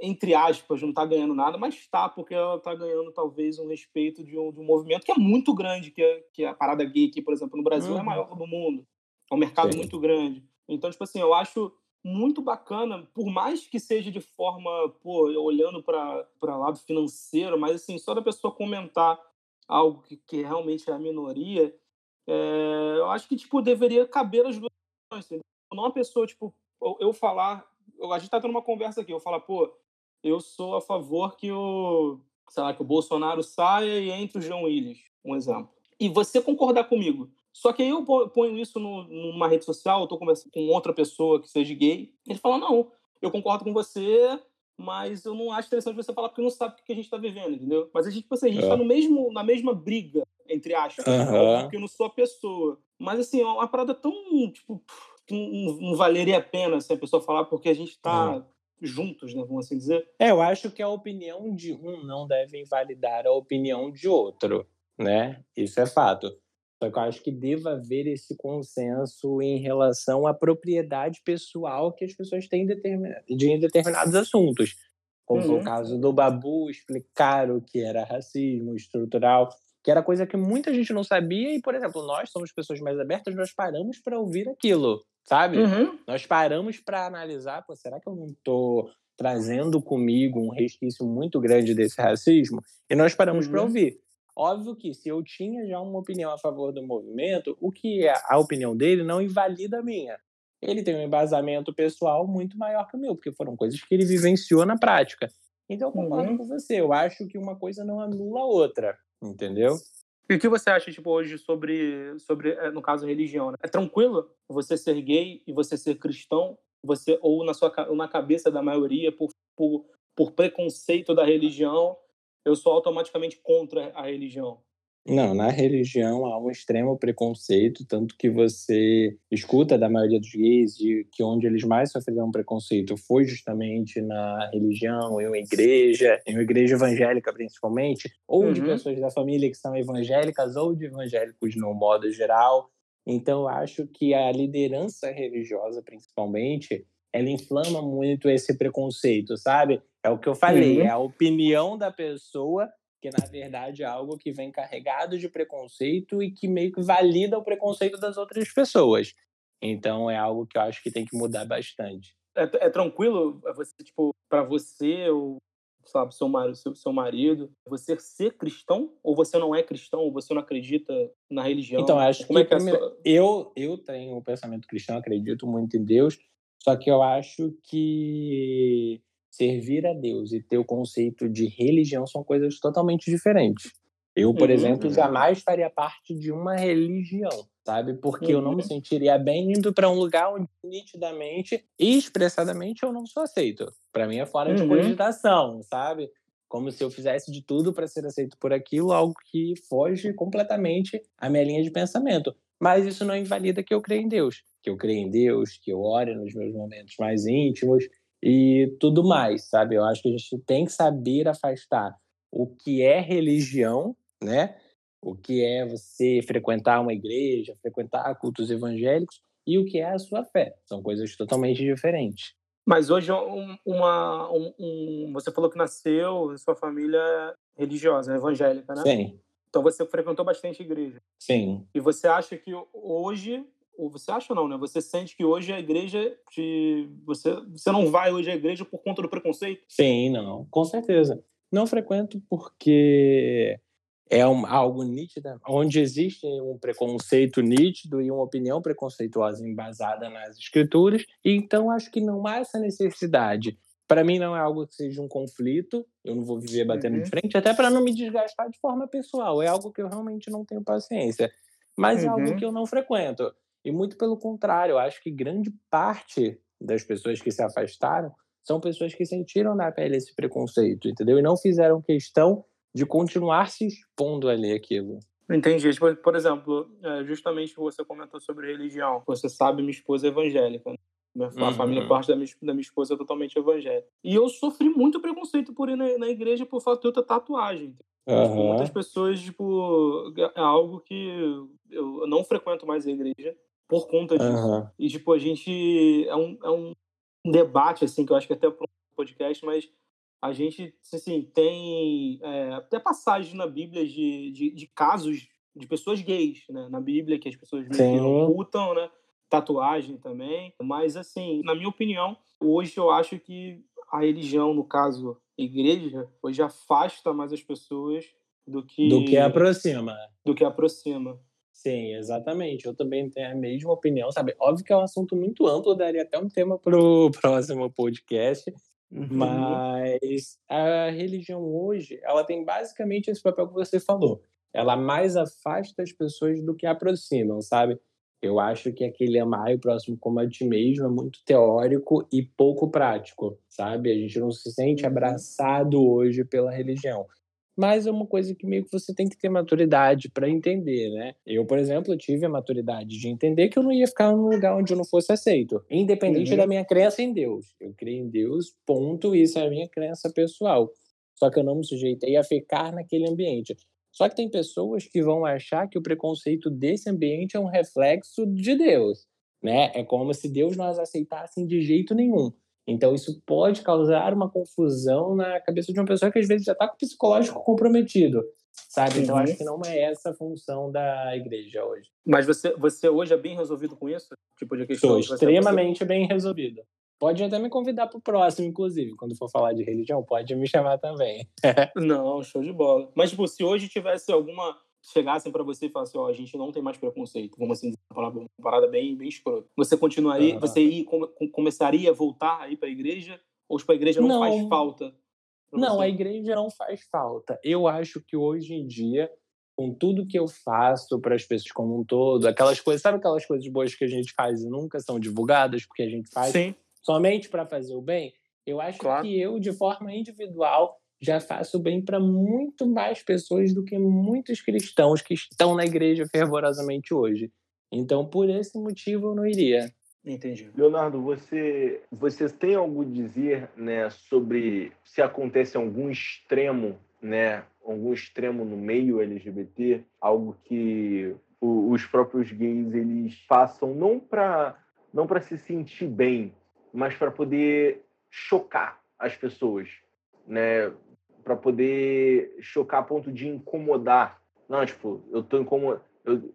entre aspas, não está ganhando nada, mas está, porque ela está ganhando talvez um respeito de um, de um, movimento que é muito grande, que é, que é a parada gay aqui, por exemplo, no Brasil uhum. é a maior do mundo. É um mercado Sim. muito grande. Então, tipo assim, eu acho muito bacana, por mais que seja de forma, pô, olhando para lado financeiro, mas assim, só da pessoa comentar algo que, que realmente é a minoria, é, eu acho que, tipo, deveria caber as duas Não a pessoa, tipo, eu falar, a gente tá tendo uma conversa aqui, eu falar, pô, eu sou a favor que o, sei lá, que o Bolsonaro saia e entre o João Willis, um exemplo. E você concordar comigo. Só que aí eu ponho isso no, numa rede social, eu tô conversando com outra pessoa que seja gay, ele fala, não, eu concordo com você, mas eu não acho interessante você falar porque não sabe o que a gente está vivendo, entendeu? Mas a gente, tipo assim, a gente está é. no mesmo, na mesma briga, entre aspas, uhum. porque eu não sou a pessoa. Mas assim, é uma parada tão, tipo, não, não valeria a pena se a pessoa falar porque a gente está uhum. juntos, né, vamos assim dizer. É, eu acho que a opinião de um não deve invalidar a opinião de outro, né? Isso é fato. Só que eu acho que deva haver esse consenso em relação à propriedade pessoal que as pessoas têm de determinados assuntos. Como uhum. foi o uhum. caso do Babu explicar o que era racismo estrutural que era coisa que muita gente não sabia e, por exemplo, nós somos pessoas mais abertas, nós paramos para ouvir aquilo, sabe? Uhum. Nós paramos para analisar, será que eu não estou trazendo comigo um resquício muito grande desse racismo? E nós paramos uhum. para ouvir. Óbvio que se eu tinha já uma opinião a favor do movimento, o que é a opinião dele não invalida a minha. Ele tem um embasamento pessoal muito maior que o meu, porque foram coisas que ele vivenciou na prática. Então eu concordo uhum. com você. Eu acho que uma coisa não anula a outra. Entendeu? E o que você acha, tipo, hoje sobre, sobre eh, no caso, religião? Né? É tranquilo você ser gay e você ser cristão? Você, ou na, sua, ou na cabeça da maioria, por, por, por preconceito da religião, eu sou automaticamente contra a religião? Não, na religião há um extremo preconceito, tanto que você escuta da maioria dos gays de que onde eles mais sofreram preconceito foi justamente na religião, em uma igreja, em uma igreja evangélica principalmente, ou uhum. de pessoas da família que são evangélicas ou de evangélicos no modo geral. Então, eu acho que a liderança religiosa, principalmente, ela inflama muito esse preconceito, sabe? É o que eu falei, uhum. é a opinião da pessoa que na verdade é algo que vem carregado de preconceito e que meio que valida o preconceito das outras pessoas. Então é algo que eu acho que tem que mudar bastante. É, é tranquilo é você tipo para você ou sabe seu marido, seu, seu marido, você ser cristão ou você não é cristão ou você não acredita na religião? Então acho Como que, é que é sua... eu eu tenho um pensamento cristão, acredito muito em Deus, só que eu acho que servir a Deus e ter o conceito de religião são coisas totalmente diferentes. Eu, por uhum. exemplo, jamais faria parte de uma religião, sabe? Porque uhum. eu não me uhum. sentiria bem indo para um lugar onde nitidamente e expressadamente eu não sou aceito. Para mim é fora uhum. de cogitação, sabe? Como se eu fizesse de tudo para ser aceito por aquilo, algo que foge completamente à minha linha de pensamento. Mas isso não invalida que eu creio em Deus, que eu creio em Deus, que eu ore nos meus momentos mais íntimos, e tudo mais, sabe? Eu acho que a gente tem que saber afastar o que é religião, né? O que é você frequentar uma igreja, frequentar cultos evangélicos e o que é a sua fé. São coisas totalmente diferentes. Mas hoje um, uma, um, um, você falou que nasceu sua família religiosa, evangélica, né? Sim. Então você frequentou bastante igreja. Sim. E você acha que hoje ou você acha ou não, né? Você sente que hoje a igreja te... você você não vai hoje à igreja por conta do preconceito? Sim, não, com certeza. Não frequento porque é um, algo nítido, onde existe um preconceito nítido e uma opinião preconceituosa embasada nas escrituras, e então acho que não há essa necessidade Para mim não é algo que seja um conflito, eu não vou viver batendo uhum. de frente, até para não me desgastar de forma pessoal. É algo que eu realmente não tenho paciência. Mas uhum. é algo uhum. que eu não frequento. E muito pelo contrário, eu acho que grande parte das pessoas que se afastaram são pessoas que sentiram na pele esse preconceito, entendeu? E não fizeram questão de continuar se expondo ali aquilo. Entendi. Tipo, por exemplo, é, justamente você comentou sobre religião. Você sabe, minha esposa é evangélica. Né? A uhum. família, parte da minha, da minha esposa é totalmente evangélica. E eu sofri muito preconceito por ir na, na igreja por fato de eu ter tatuagem. Uhum. Muitas pessoas, tipo, é algo que eu não frequento mais a igreja por conta disso. Uhum. E, tipo, a gente. É um, é um debate, assim, que eu acho que até para um podcast, mas a gente, assim, tem é, até passagens na Bíblia de, de, de, casos de pessoas gays, né? Na Bíblia, que as pessoas ocultam, né? Tatuagem também. Mas, assim, na minha opinião, hoje eu acho que a religião, no caso, igreja, hoje afasta mais as pessoas do que... Do que aproxima. Do que aproxima. Sim, exatamente. Eu também tenho a mesma opinião, sabe? Óbvio que é um assunto muito amplo, daria até um tema para o próximo podcast. Uhum. Mas a religião hoje, ela tem basicamente esse papel que você falou. Ela mais afasta as pessoas do que aproximam, sabe? Eu acho que aquele amar o próximo como a ti mesmo é muito teórico e pouco prático, sabe? A gente não se sente uhum. abraçado hoje pela religião mas é uma coisa que meio que você tem que ter maturidade para entender, né? Eu, por exemplo, tive a maturidade de entender que eu não ia ficar num lugar onde eu não fosse aceito, independente uhum. da minha crença em Deus. Eu creio em Deus, ponto, isso é a minha crença pessoal. Só que eu não me sujeitei a ficar naquele ambiente. Só que tem pessoas que vão achar que o preconceito desse ambiente é um reflexo de Deus, né? É como se Deus não as aceitasse de jeito nenhum. Então, isso pode causar uma confusão na cabeça de uma pessoa que às vezes já está com o psicológico comprometido, sabe? Então, acho que não é essa a função da igreja hoje. Mas você, você hoje é bem resolvido com isso? Tipo de questão? Sou extremamente você... bem resolvido. Pode até me convidar para o próximo, inclusive, quando for falar de religião, pode me chamar também. não, show de bola. Mas, tipo, se hoje tivesse alguma chegassem para você e falassem, ó, oh, a gente não tem mais preconceito, vamos assim dizer, uma parada bem, bem escrota. Você continuaria, uhum. você ir, começaria a voltar aí para a igreja? Ou tipo, a igreja não, não faz falta? Não, a igreja não faz falta. Eu acho que hoje em dia, com tudo que eu faço para as pessoas como um todo, aquelas coisas, sabe aquelas coisas boas que a gente faz e nunca são divulgadas porque a gente faz Sim. somente para fazer o bem? Eu acho claro. que eu, de forma individual, já faço bem para muito mais pessoas do que muitos cristãos que estão na igreja fervorosamente hoje. Então, por esse motivo, eu não iria. Entendi. Leonardo, você, você tem algo a dizer né, sobre se acontece algum extremo, né, algum extremo no meio LGBT, algo que o, os próprios gays eles façam não para não para se sentir bem, mas para poder chocar as pessoas, né? Para poder chocar a ponto de incomodar. Não, tipo, eu tô incomodado.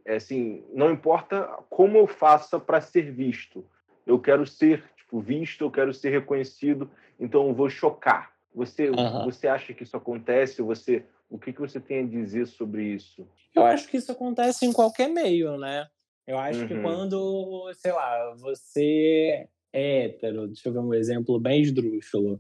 é assim, não importa como eu faça para ser visto. Eu quero ser tipo, visto, eu quero ser reconhecido, então eu vou chocar. Você, uhum. você acha que isso acontece? Você, o que, que você tem a dizer sobre isso? Eu acho que isso acontece em qualquer meio, né? Eu acho uhum. que quando, sei lá, você é hétero, deixa eu ver um exemplo bem esdrúxulo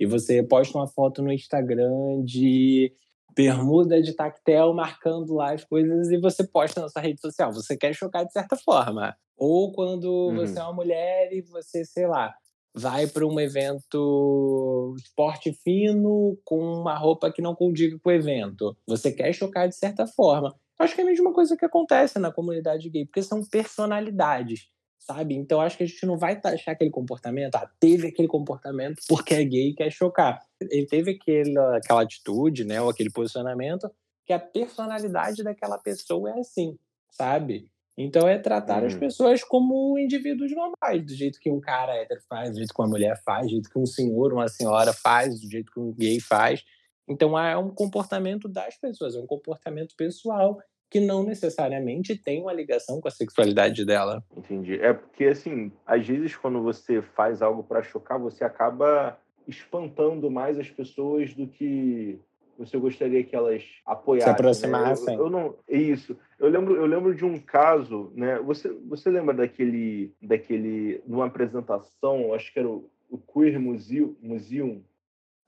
e você posta uma foto no Instagram de bermuda de tactel marcando lá as coisas e você posta na sua rede social. Você quer chocar de certa forma. Ou quando uhum. você é uma mulher e você, sei lá, vai para um evento esporte fino com uma roupa que não condiga com o evento. Você quer chocar de certa forma. Acho que é a mesma coisa que acontece na comunidade gay, porque são personalidades sabe? Então acho que a gente não vai taxar aquele comportamento, ah, teve aquele comportamento porque é gay e quer chocar. Ele teve aquele, aquela atitude, né, ou aquele posicionamento que a personalidade daquela pessoa é assim, sabe? Então é tratar as uhum. pessoas como indivíduos normais, do jeito que um cara hétero faz, do jeito que uma mulher faz, do jeito que um senhor, uma senhora faz, do jeito que um gay faz. Então é um comportamento das pessoas, é um comportamento pessoal que não necessariamente tem uma ligação com a sexualidade dela. Entendi. É porque, assim, às vezes quando você faz algo para chocar, você acaba espantando mais as pessoas do que você gostaria que elas apoiassem. Se aproximassem. Né? Eu, eu, não, é isso. Eu lembro, eu lembro de um caso, né? Você, você lembra daquele, daquele, numa apresentação, acho que era o o Queer Museum, Museum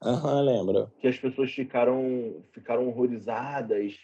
Aham, lembro. Que as pessoas ficaram, ficaram horrorizadas,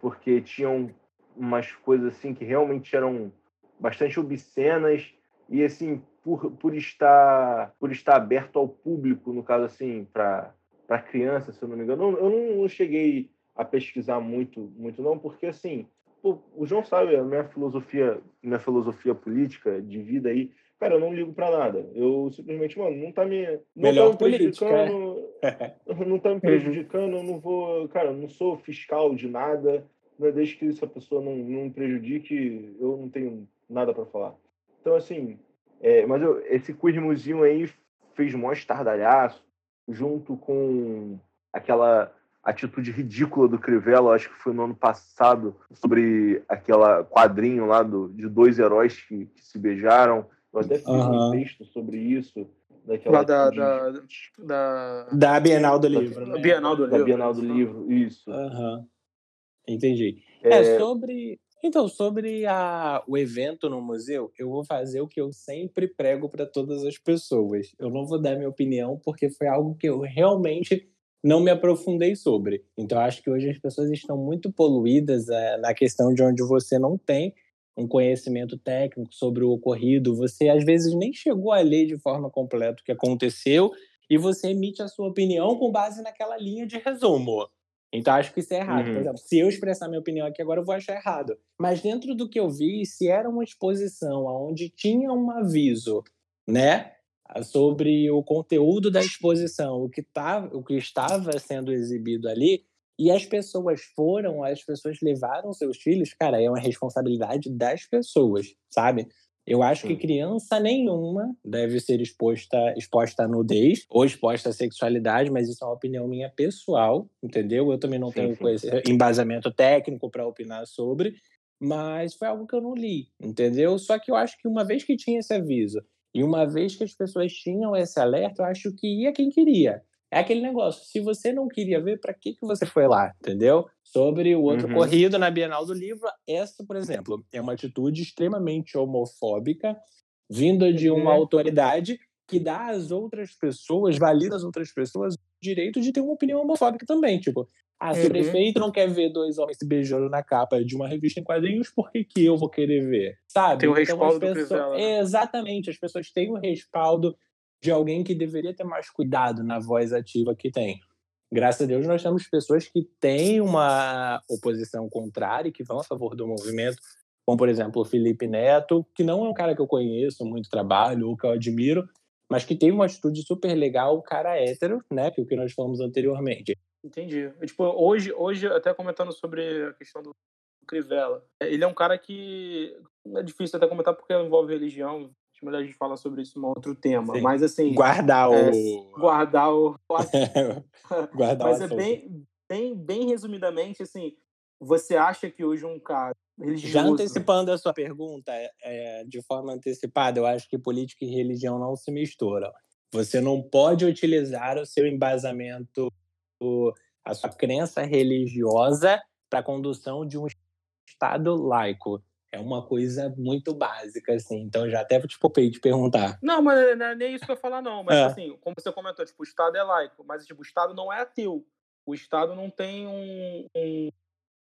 porque tinham umas coisas assim que realmente eram bastante obscenas e assim por, por estar por estar aberto ao público no caso assim para para criança se eu não me engano eu não, não, cheguei a pesquisar muito muito não porque assim pô, o João sabe a minha filosofia minha filosofia política de vida aí cara, eu não ligo para nada. Eu simplesmente, mano, não tá me. Não Melhor tá me prejudicando. não tá me prejudicando, eu não vou. Cara, eu não sou fiscal de nada. Né? Desde que essa pessoa não, não prejudique, eu não tenho nada para falar. Então, assim, é, mas eu, esse Quidmuzinho aí fez mó estardalhaço, junto com aquela atitude ridícula do Crivella, acho que foi no ano passado, sobre aquela quadrinho lá do, de dois heróis que, que se beijaram. Eu até fiz uhum. um texto sobre isso. Daquela da, da, da, da, Bienal do Livro. Da, né? Bienal do da Livro. Bienal do Livro, isso. Uhum. Entendi. É... é, sobre. Então, sobre a, o evento no museu, eu vou fazer o que eu sempre prego para todas as pessoas. Eu não vou dar minha opinião, porque foi algo que eu realmente não me aprofundei sobre. Então, acho que hoje as pessoas estão muito poluídas é, na questão de onde você não tem um conhecimento técnico sobre o ocorrido, você às vezes nem chegou a ler de forma completa o que aconteceu e você emite a sua opinião com base naquela linha de resumo. Então acho que isso é errado. Uhum. Por exemplo, se eu expressar minha opinião aqui agora, eu vou achar errado. Mas dentro do que eu vi, se era uma exposição onde tinha um aviso, né, sobre o conteúdo da exposição, o que, tá, o que estava sendo exibido ali, e as pessoas foram, as pessoas levaram seus filhos, cara, é uma responsabilidade das pessoas, sabe? Eu acho que criança nenhuma deve ser exposta, exposta à nudez ou exposta à sexualidade, mas isso é uma opinião minha pessoal, entendeu? Eu também não tenho sim, sim. embasamento técnico para opinar sobre, mas foi algo que eu não li, entendeu? Só que eu acho que uma vez que tinha esse aviso e uma vez que as pessoas tinham esse alerta, eu acho que ia quem queria. É aquele negócio, se você não queria ver, para que, que você foi lá, entendeu? Sobre o outro uhum. corrido na Bienal do Livro, essa, por exemplo, é uma atitude extremamente homofóbica, vinda de uma uhum. autoridade que dá às outras pessoas, valida às outras pessoas o direito de ter uma opinião homofóbica também. Tipo, ah, se uhum. o prefeito não quer ver dois homens se beijando na capa de uma revista em quadrinhos, por que, que eu vou querer ver? Sabe? Tem o então, respaldo pessoas... né? Exatamente, as pessoas têm o respaldo de alguém que deveria ter mais cuidado na voz ativa que tem. Graças a Deus, nós temos pessoas que têm uma oposição contrária e que vão a favor do movimento, como, por exemplo, o Felipe Neto, que não é um cara que eu conheço, muito trabalho, ou que eu admiro, mas que teve uma atitude super legal, o cara hétero, né, que é o que nós falamos anteriormente. Entendi. Tipo, hoje, hoje, até comentando sobre a questão do Crivella, ele é um cara que é difícil até comentar porque envolve religião, Acho melhor a gente falar sobre isso em um outro tema. Sim. Mas assim. Guardar é, o. Guardar o. guardar Mas o é bem, bem, bem resumidamente, assim, você acha que hoje um cara religioso. Já antecipando a sua pergunta, é, de forma antecipada, eu acho que política e religião não se misturam. Você não pode utilizar o seu embasamento, a sua crença religiosa para a condução de um Estado laico é uma coisa muito básica, assim. Então já até te popei de perguntar. Não, mas não é nem isso que eu ia falar, não. Mas é. assim, como você comentou, tipo, o Estado é laico, mas tipo, o Estado não é ateu. O Estado não tem um, um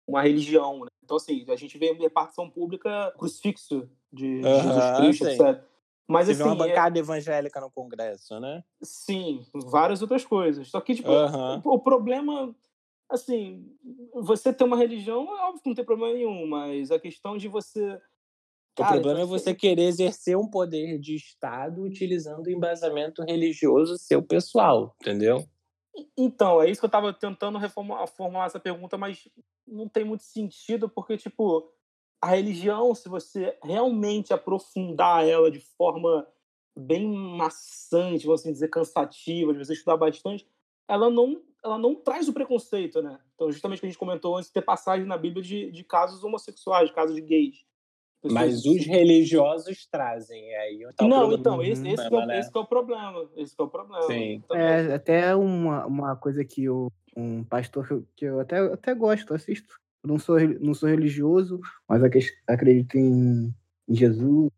uma religião, né? Então, assim, a gente vê repartição pública crucifixo de uhum, Jesus Cristo, sim. etc. Mas, Teve assim, uma bancada é... evangélica no Congresso, né? Sim, várias outras coisas. Só que, tipo, uhum. o, o problema assim, você ter uma religião, é óbvio que não tem problema nenhum, mas a questão de você. Cara, o problema é você querer exercer um poder de Estado utilizando o embasamento religioso seu pessoal, entendeu? Então, é isso que eu estava tentando reformular, formular essa pergunta, mas não tem muito sentido, porque, tipo, a religião, se você realmente aprofundar ela de forma bem maçante, vamos assim dizer, cansativa, de você estudar bastante, ela não ela não traz o preconceito, né? Então, justamente o que a gente comentou antes, ter passagem na Bíblia de, de casos homossexuais, de casos de gays. Mas os religiosos trazem, aí tá Não, então, esse, esse, é, né? esse é o problema. Esse é o problema. Sim. Então, é, até uma, uma coisa que eu, um pastor que eu, que eu até, até gosto, assisto. não sou, não sou religioso, mas acredito em, em Jesus.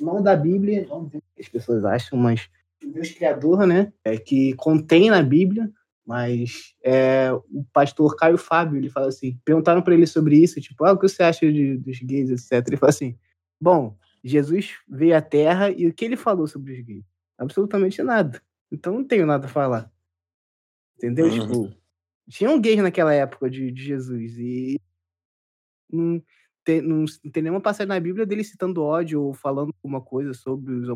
Não da Bíblia, não sei o que as pessoas acham, mas Deus criador, né? É, que contém na Bíblia, mas é, o pastor Caio Fábio, ele fala assim, perguntaram para ele sobre isso, tipo, ah, o que você acha de, dos gays, etc. Ele fala assim, bom, Jesus veio à Terra e o que ele falou sobre os gays? Absolutamente nada. Então não tenho nada a falar. Entendeu? Uhum. Tipo, tinham gays naquela época de, de Jesus e não tem, não, tem nenhuma passagem na Bíblia dele citando ódio ou falando alguma coisa sobre os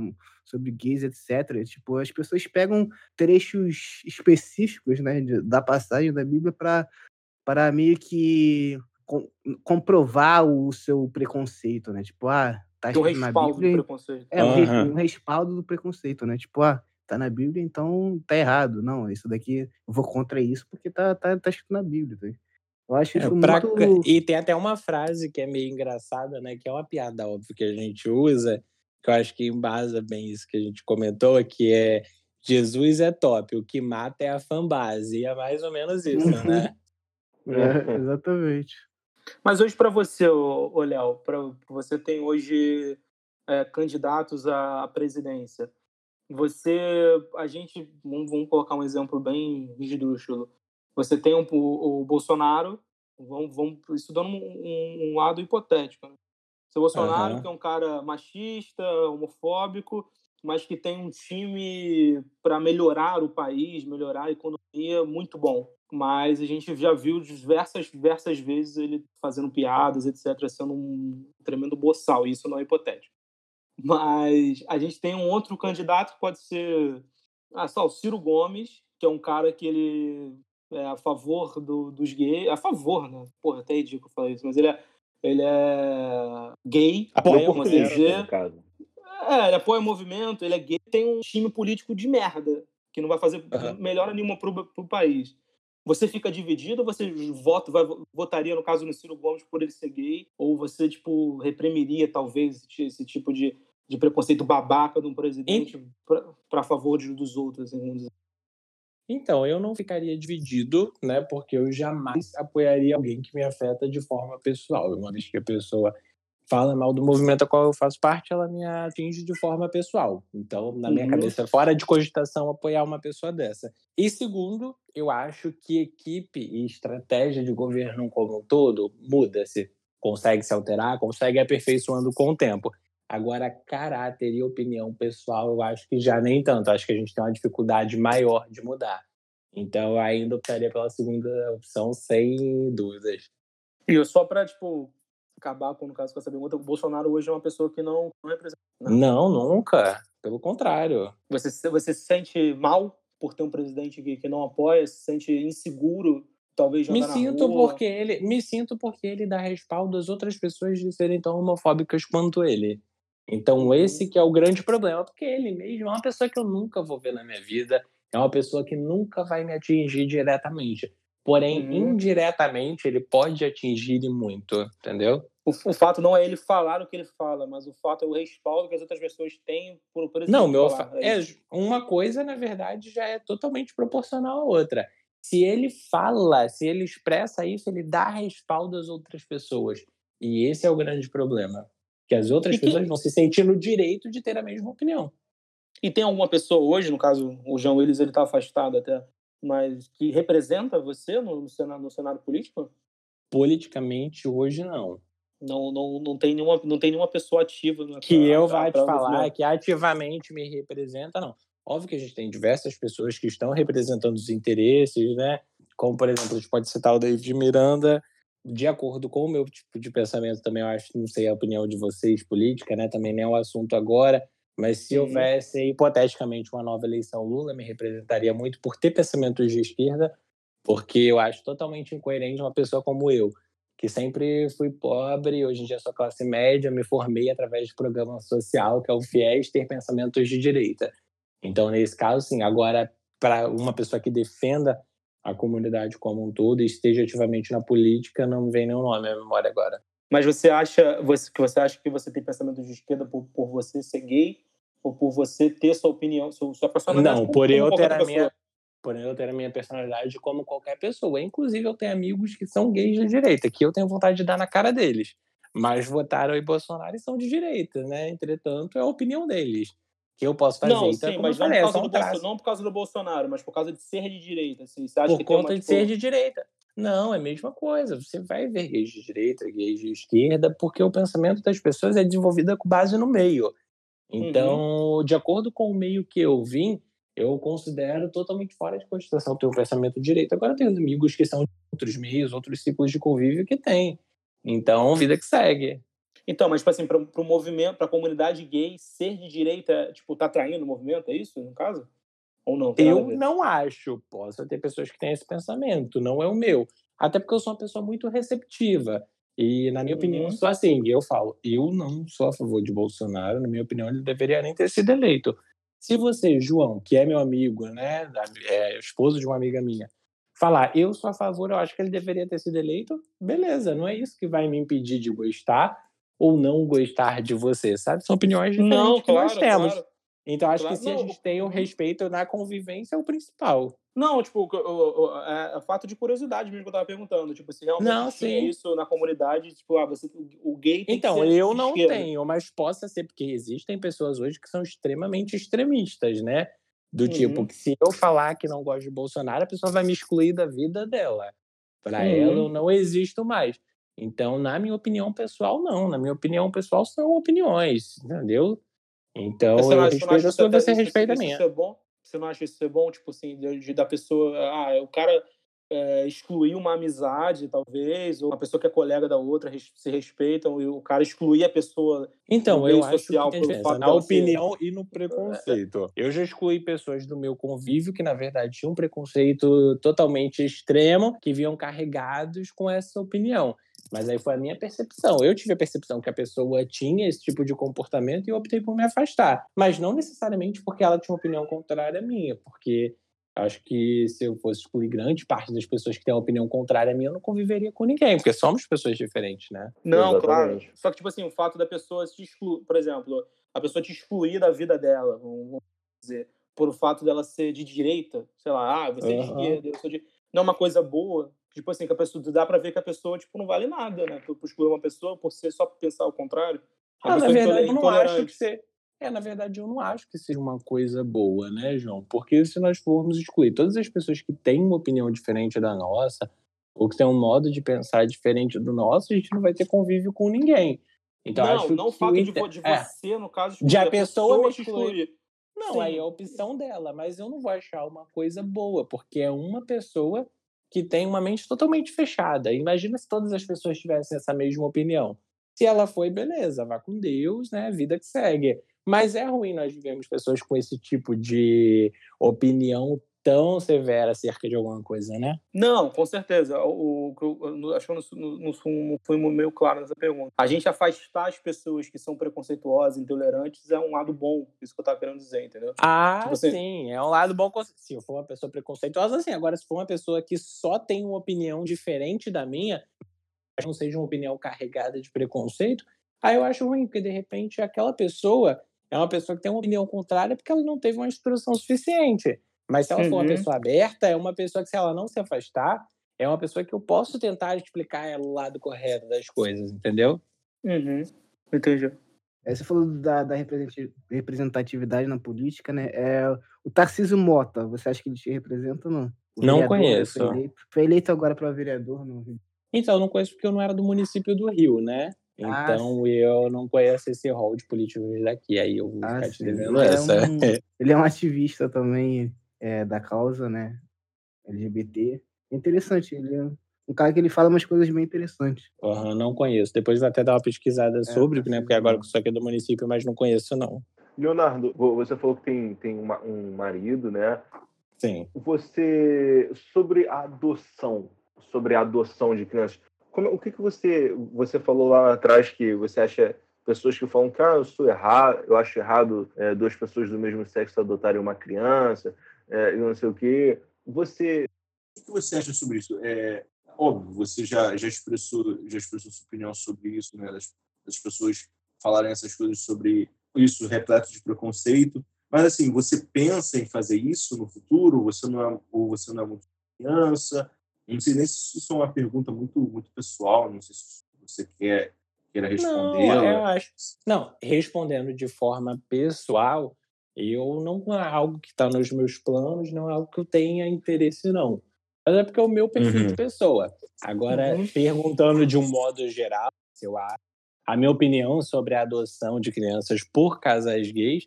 sobre gays, etc. Tipo, as pessoas pegam trechos específicos, né, de, da passagem da Bíblia para para meio que com, comprovar o seu preconceito, né? Tipo, ah, tá escrito na Bíblia. Do preconceito. É, uhum. um, respaldo do preconceito, né? Tipo, ah, tá na Bíblia, então tá errado. Não, isso daqui eu vou contra isso porque tá, tá, tá escrito na Bíblia. Tá? Eu acho é, isso pra... muito... E tem até uma frase que é meio engraçada, né? Que é uma piada, óbvio, que a gente usa, que eu acho que embasa bem isso que a gente comentou, que é Jesus é top, o que mata é a fanbase. E é mais ou menos isso, uhum. né? É, exatamente. Mas hoje, para você, ô, Léo, você tem hoje é, candidatos à presidência. Você, a gente, vamos, vamos colocar um exemplo bem esdrúxulo. Você tem um, o, o, Bolsonaro, vamos, vamos isso dando um, um lado hipotético. Né? Seu Bolsonaro, uhum. que é um cara machista, homofóbico, mas que tem um time para melhorar o país, melhorar a economia muito bom. Mas a gente já viu diversas, diversas vezes ele fazendo piadas, etc., sendo um tremendo boçal. Isso não é hipotético. Mas a gente tem um outro candidato que pode ser ah, só, o Ciro Gomes, que é um cara que ele é a favor do, dos gays. A favor, né? Porra, até ridículo falar isso, mas ele é, ele é gay, apoia né, dizer. É, ele apoia o movimento, ele é gay, tem um time político de merda, que não vai fazer uhum. melhora nenhuma pro, pro país. Você fica dividido, você vota, vai, votaria, no caso, no Ciro Gomes por ele ser gay, ou você, tipo, reprimiria, talvez, esse, esse tipo de, de preconceito babaca de um presidente para favor de, dos outros, assim, vamos dizer. Então, eu não ficaria dividido, né? Porque eu jamais apoiaria alguém que me afeta de forma pessoal. Uma vez que a pessoa fala mal do movimento a qual eu faço parte, ela me atinge de forma pessoal. Então, na minha uhum. cabeça, fora de cogitação apoiar uma pessoa dessa. E segundo, eu acho que equipe e estratégia de governo como um todo muda-se. Consegue se alterar, consegue aperfeiçoando com o tempo. Agora, caráter e opinião pessoal, eu acho que já nem tanto. Acho que a gente tem uma dificuldade maior de mudar. Então, eu ainda optaria pela segunda opção, sem dúvidas. E só para, tipo, acabar com, no caso, com essa pergunta, o Bolsonaro hoje é uma pessoa que não, não representa. Não, não nunca. Pelo contrário. Você, você se sente mal por ter um presidente que, que não apoia? Se sente inseguro talvez me sinto porque ele me sinto porque ele dá respaldo às outras pessoas de serem tão homofóbicas quanto ele então, esse que é o grande problema, porque ele mesmo é uma pessoa que eu nunca vou ver na minha vida, é uma pessoa que nunca vai me atingir diretamente. Porém, uhum. indiretamente, ele pode atingir e muito, entendeu? O, o, fato não é ele falar o que ele fala, mas o fato é o respaldo que as outras pessoas têm por, por Não, meu falar. É, é uma coisa, na verdade, já é totalmente proporcional à outra. Se ele fala, se ele expressa isso, ele dá respaldo às outras pessoas. E esse é o grande problema que as outras que... pessoas vão se sentir no direito de ter a mesma opinião. E tem alguma pessoa hoje, no caso, o João Willis, ele está afastado até, mas que representa você no, no, cenário, no cenário político? Politicamente, hoje, não. Não, não, não, tem, nenhuma, não tem nenhuma pessoa ativa. Né, que pra, eu vá te falar, que ativamente me representa, não. Óbvio que a gente tem diversas pessoas que estão representando os interesses, né? Como, por exemplo, a gente pode citar o David Miranda, de acordo com o meu tipo de pensamento também, eu acho, não sei a opinião de vocês política, né? Também nem é o assunto agora, mas se uhum. houvesse hipoteticamente uma nova eleição, Lula me representaria muito por ter pensamentos de esquerda, porque eu acho totalmente incoerente uma pessoa como eu, que sempre fui pobre, hoje em dia sou classe média, me formei através de programa social, que é o FIES, ter pensamentos de direita. Então, nesse caso, sim. Agora, para uma pessoa que defenda a comunidade como um todo e esteja ativamente na política, não me vem nenhum nome à memória agora. Mas você acha você, que você acha que você tem pensamento de esquerda por, por você ser gay ou por você ter sua opinião, sua, sua personalidade? Não, por eu ter a minha por eu ter a minha personalidade como qualquer pessoa. Inclusive, eu tenho amigos que são gays de direita, que eu tenho vontade de dar na cara deles. Mas votaram em Bolsonaro e são de direita, né? Entretanto, é a opinião deles. Que eu posso fazer. Não, então, sim, como mas falei, não, é por um do Bolso- não por causa do Bolsonaro, mas por causa de ser de direita. Assim. Você acha Por que conta de tipo, ser de direita. Não, é a mesma coisa. Você vai ver gays de direita, gays de esquerda, porque o pensamento das pessoas é desenvolvido com base no meio. Então, de acordo com o meio que eu vim, eu considero totalmente fora de cogitação ter um pensamento de direita. Agora eu tenho amigos que são de outros meios, outros ciclos de convívio que tem. Então, vida que segue. Então, mas tipo assim, para o movimento, para a comunidade gay, ser de direita, tipo, tá traindo o movimento, é isso, no caso? Ou não? Eu não acho. Posso ter pessoas que têm esse pensamento, não é o meu. Até porque eu sou uma pessoa muito receptiva. E, na minha opinião, Uhum. sou assim. Eu falo, eu não sou a favor de Bolsonaro. Na minha opinião, ele deveria nem ter sido eleito. Se você, João, que é meu amigo, né, é esposo de uma amiga minha, falar eu sou a favor, eu acho que ele deveria ter sido eleito, beleza. Não é isso que vai me impedir de gostar ou não gostar de você, sabe? São opiniões diferentes Não, que claro, nós temos. claro. Então, acho Claro, que se a não, gente tem o uhum. respeito na convivência, é o principal. Não, tipo, o- o- o- é, é fato de curiosidade mesmo que eu tava perguntando. Tipo, se realmente Não, sim. isso na comunidade, tipo, ah, você, o, gay tem Então, que ser eu não esquerda. tenho, mas possa ser, porque existem pessoas hoje que são extremamente extremistas, né? Do tipo, Uhum. que se eu falar que não gosto de Bolsonaro, a pessoa vai me excluir da vida dela. Para Uhum. ela, eu não existo mais. Então, na minha opinião pessoal, não. Na minha opinião pessoal, são opiniões, entendeu? Então, eu respeito a sua, isso- você isso- respeita a isso minha. ser bom? Você não acha isso ser bom? Tipo assim, de, de- da pessoa. Ah, o cara é, excluir uma amizade, talvez, ou uma pessoa que é colega da outra, se respeitam, e o cara excluir a pessoa. Então, eu acho social que tem pelo diferença fato na dela ser- opinião e no preconceito. Eu já excluí pessoas do meu convívio que, na verdade, tinham um preconceito totalmente extremo, que vinham carregados com essa opinião. Mas aí foi a minha percepção. Eu tive a percepção que a pessoa tinha esse tipo de comportamento e eu optei por me afastar. Mas não necessariamente porque ela tinha uma opinião contrária à minha, porque acho que se eu fosse excluir grande parte das pessoas que têm uma opinião contrária à minha, eu não conviveria com ninguém, porque somos pessoas diferentes, né? Não, claro. Exatamente. Só que, tipo assim, o fato da pessoa te excluir, por exemplo, a pessoa te excluir da vida dela, vamos dizer, por o fato dela ser de direita, sei lá, ah, você é de esquerda, eu sou de. Não é uma coisa boa. Tipo assim, que a pessoa dá pra ver que a pessoa, tipo, não vale nada, né? Por, por excluir uma pessoa, por ser só pensar o contrário. A Ah, na pessoa verdade, eu não acho que ser. É, na verdade, eu não acho que seja uma coisa boa, né, João? Porque se nós formos excluir todas as pessoas que têm uma opinião diferente da nossa, ou que têm um modo de pensar diferente do nosso, a gente não vai ter convívio com ninguém. Então, não, acho não que o de, inter- de é. você, no caso, De a excluir, pessoa me te excluir. Não, Sim. aí é a opção dela, mas eu não vou achar uma coisa boa, porque é uma pessoa que tem uma mente totalmente fechada. Imagina se todas as pessoas tivessem essa mesma opinião. Se ela foi, beleza, vá com Deus, né? Vida que segue. Mas é ruim nós vivemos pessoas com esse tipo de opinião tão severa acerca de alguma coisa, né? Não, com certeza. O, o- acho que eu não, não, não fui- meio claro nessa pergunta. A gente afastar as pessoas que são preconceituosas, intolerantes, é um lado bom. Isso que eu tava querendo dizer, entendeu? Ah, Tipo assim- sim, é um lado bom. Se eu for uma pessoa preconceituosa, sim. Agora, se for uma pessoa que só tem uma opinião diferente da minha, não seja uma opinião carregada de preconceito, aí eu acho ruim, porque de repente aquela pessoa é uma pessoa que tem uma opinião contrária porque ela não teve uma instrução suficiente. Mas se ela for uma Uhum. pessoa aberta, é uma pessoa que, se ela não se afastar, é uma pessoa que eu posso tentar explicar ela o lado correto das coisas, entendeu? Uhum. Entendi. É, você falou da, da representati- representatividade na política, né? É, o Tarcísio Mota, você acha que ele te representa ou não? O Não vereador, conheço. Foi eleito, foi eleito agora para vereador no Rio. Então, eu não conheço porque eu não era do município do Rio, né? Ah, Então, eu não conheço esse rol de políticos daqui. Aí eu vou Ah, ficar te devendo Ele é essa. um- Ele é um ativista também é, da causa, né? LGBT. É interessante, ele é um cara que ele fala umas coisas bem interessantes. Aham, não conheço. Depois até dar uma pesquisada sobre, tá né? Porque agora sou aqui do município, mas não conheço, não. Leonardo, vo- você falou que tem, tem uma- um marido, né? Sim. Você sobre a adoção, sobre a adoção de crianças. Como, o que, que você você falou lá atrás que você acha pessoas que falam que ah, eu sou errado, eu acho errado é, duas pessoas do mesmo sexo adotarem uma criança, é, e não sei o quê. Você O que você acha sobre isso? É óbvio, você já, já expressou já expressou sua opinião sobre isso, né? Das, das pessoas falarem essas coisas sobre isso repleto de preconceito. Mas assim, você pensa em fazer isso no futuro? Você não é ou você não é muito criança? Não sei nem se isso é uma pergunta muito muito pessoal. Não sei se você quer queira Não, responder. eu acho. Não, respondendo de forma pessoal, Eu não é algo que está nos meus planos, não é algo que eu tenha interesse, não. Mas é porque é o meu perfil uhum. de pessoa. Agora, uhum. perguntando de um modo geral, eu acho, a minha opinião sobre a adoção de crianças por casais gays,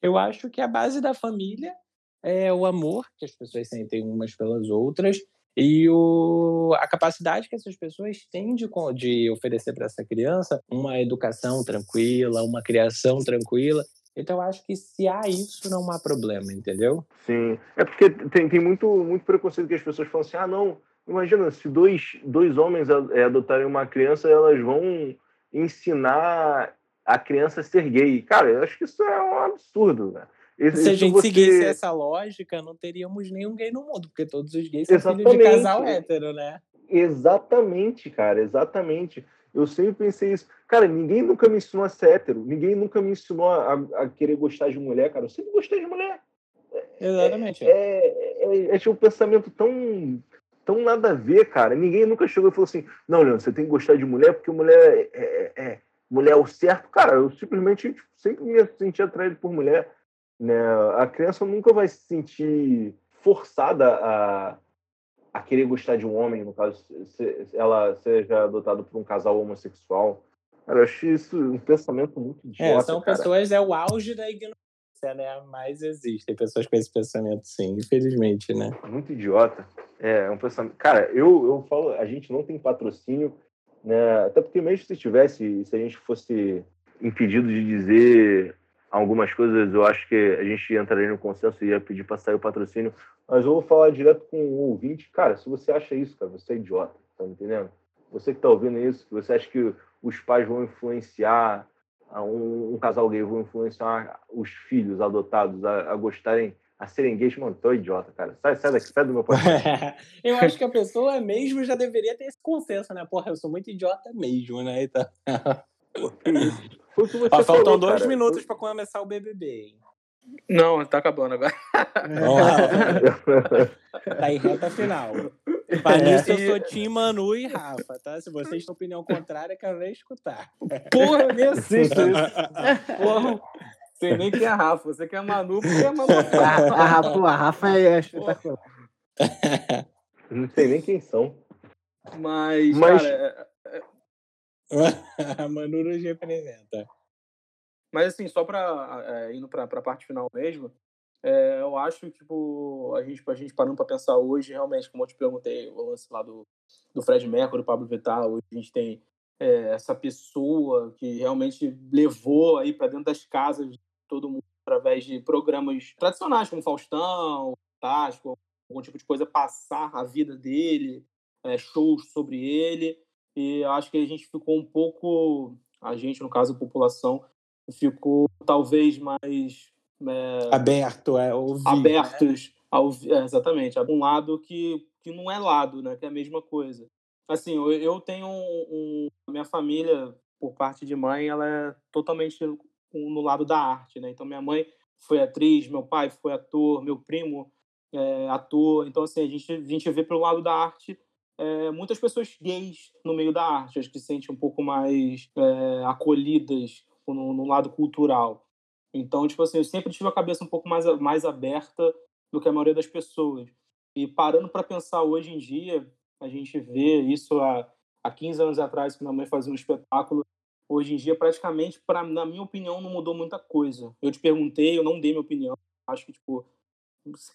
eu acho que a base da família é o amor que as pessoas sentem umas pelas outras e o, a capacidade que essas pessoas têm de, de oferecer para essa criança uma educação tranquila, uma criação tranquila. Então, eu acho que se há isso, não há problema, entendeu? Sim. É porque tem, tem muito, muito preconceito que as pessoas falam assim: ah, não, imagina, se dois, dois homens é, adotarem uma criança, elas vão ensinar a criança a ser gay. Cara, eu acho que isso é um absurdo, né? Se a gente você... seguisse essa lógica, não teríamos nenhum gay no mundo, porque todos os gays são exatamente. filhos de casal hétero, né? Exatamente, cara, exatamente. Eu sempre pensei isso. Cara, ninguém nunca me ensinou a ser hétero, ninguém nunca me ensinou a, a querer gostar de mulher, cara. Eu sempre gostei de mulher. Exatamente. É, é, é, é tipo um pensamento tão, tão nada a ver, cara. Ninguém nunca chegou e falou assim: não, Leandro, você tem que gostar de mulher porque mulher é, é, é mulher é o certo. Cara, eu simplesmente tipo, sempre me senti atraído por mulher. Né? A criança nunca vai se sentir forçada a, a querer gostar de um homem, no caso, se ela seja adotada por um casal homossexual. Cara, eu acho isso um pensamento muito é, idiota. É, são cara. pessoas, é o auge da ignorância, né? Mas existem pessoas com esse pensamento, sim, infelizmente, né? Muito idiota. É, é um pensamento. Cara, eu, eu falo, a gente não tem patrocínio, né? Até porque mesmo se tivesse, se a gente fosse impedido de dizer algumas coisas eu acho que a gente entraria no consenso e ia pedir para sair o patrocínio, mas eu vou falar direto com o ouvinte. Cara, se você acha isso, cara, você é idiota, tá me entendendo? Você que tá ouvindo isso, você acha que os pais vão influenciar um, um casal gay, vão influenciar os filhos adotados a, a gostarem a serem gays, mano, tô idiota, cara. Sai, sai daqui, sai do meu podcast. eu acho que a pessoa mesmo já deveria ter esse consenso, né? Porra, eu sou muito idiota mesmo, né? Então... Que? Foi que Ó, faltam falou, dois cara. minutos para começar o BBB, hein? Não, tá acabando agora. tá em reta final. Para é. isso, eu sou Tim Manu e Rafa, tá? Se vocês têm opinião contrária, quero nem escutar. Porra, eu nem assisto isso. Porra. Sei nem quem é a Rafa. Você quer a Manu, porque é a Manu. A, a, Rafa, a Rafa é espetacular. Não sei nem quem são. Mas, Mas... cara, a Manu nos representa. Mas assim, só para é, indo para a parte final mesmo, é, eu acho que tipo, a gente, a gente parando para pensar hoje, realmente, como eu te perguntei, o lance lá do, do Fred Mercury, do Pablo Vittar, hoje a gente tem é, essa pessoa que realmente levou aí para dentro das casas de todo mundo através de programas tradicionais como Faustão, Fantástico, algum tipo de coisa, passar a vida dele, é, shows sobre ele. E acho que a gente ficou um pouco, a gente, no caso, a população, ficou talvez mais. É, Aberto, é, ouvir, abertos né? ao, é, exatamente, a um lado que, que não é lado, né? Que é a mesma coisa. Assim, eu, eu tenho um, um, minha família, por parte de mãe, ela é totalmente no lado da arte, né? Então, minha mãe foi atriz, meu pai foi ator, meu primo é ator. Então, assim, a gente, a gente vê pelo lado da arte é, muitas pessoas gays no meio da arte, acho que se sentem um pouco mais é, acolhidas no, no, lado cultural. Então, tipo assim, eu sempre tive a cabeça um pouco mais, mais aberta do que a maioria das pessoas. E parando para pensar hoje em dia, a gente vê isso há, há 15 anos atrás, que minha mãe fazia um espetáculo. Hoje em dia, praticamente, pra, na minha opinião, não mudou muita coisa. Eu te perguntei, eu não dei minha opinião. Acho que, tipo,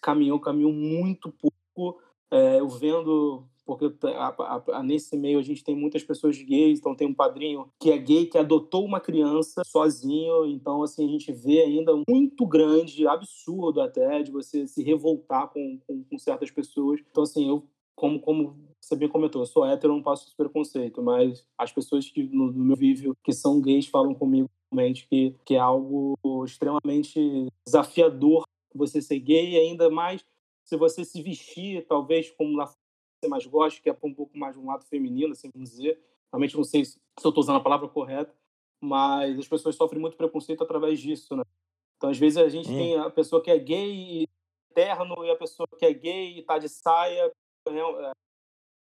caminhou, caminhou muito pouco. É, eu vendo porque a, a, nesse meio a gente tem muitas pessoas gays, então tem um padrinho que é gay, que adotou uma criança sozinho, então assim, a gente vê ainda muito grande, absurdo até, de você se revoltar com, com, com certas pessoas. Então assim, eu, como, como você bem comentou, eu sou hétero, não passo esse preconceito, mas as pessoas que no, no meu vívio que são gays falam comigo realmente que, que é algo extremamente desafiador você ser gay ainda mais se você se vestir, talvez como lá mais gosta, que é um pouco mais de um lado feminino, assim vamos dizer. Realmente não sei se eu estou usando a palavra correta, mas as pessoas sofrem muito preconceito através disso, né? Então, às vezes, a gente hum. tem a pessoa que é gay e terno e a pessoa que é gay e está de saia, né? é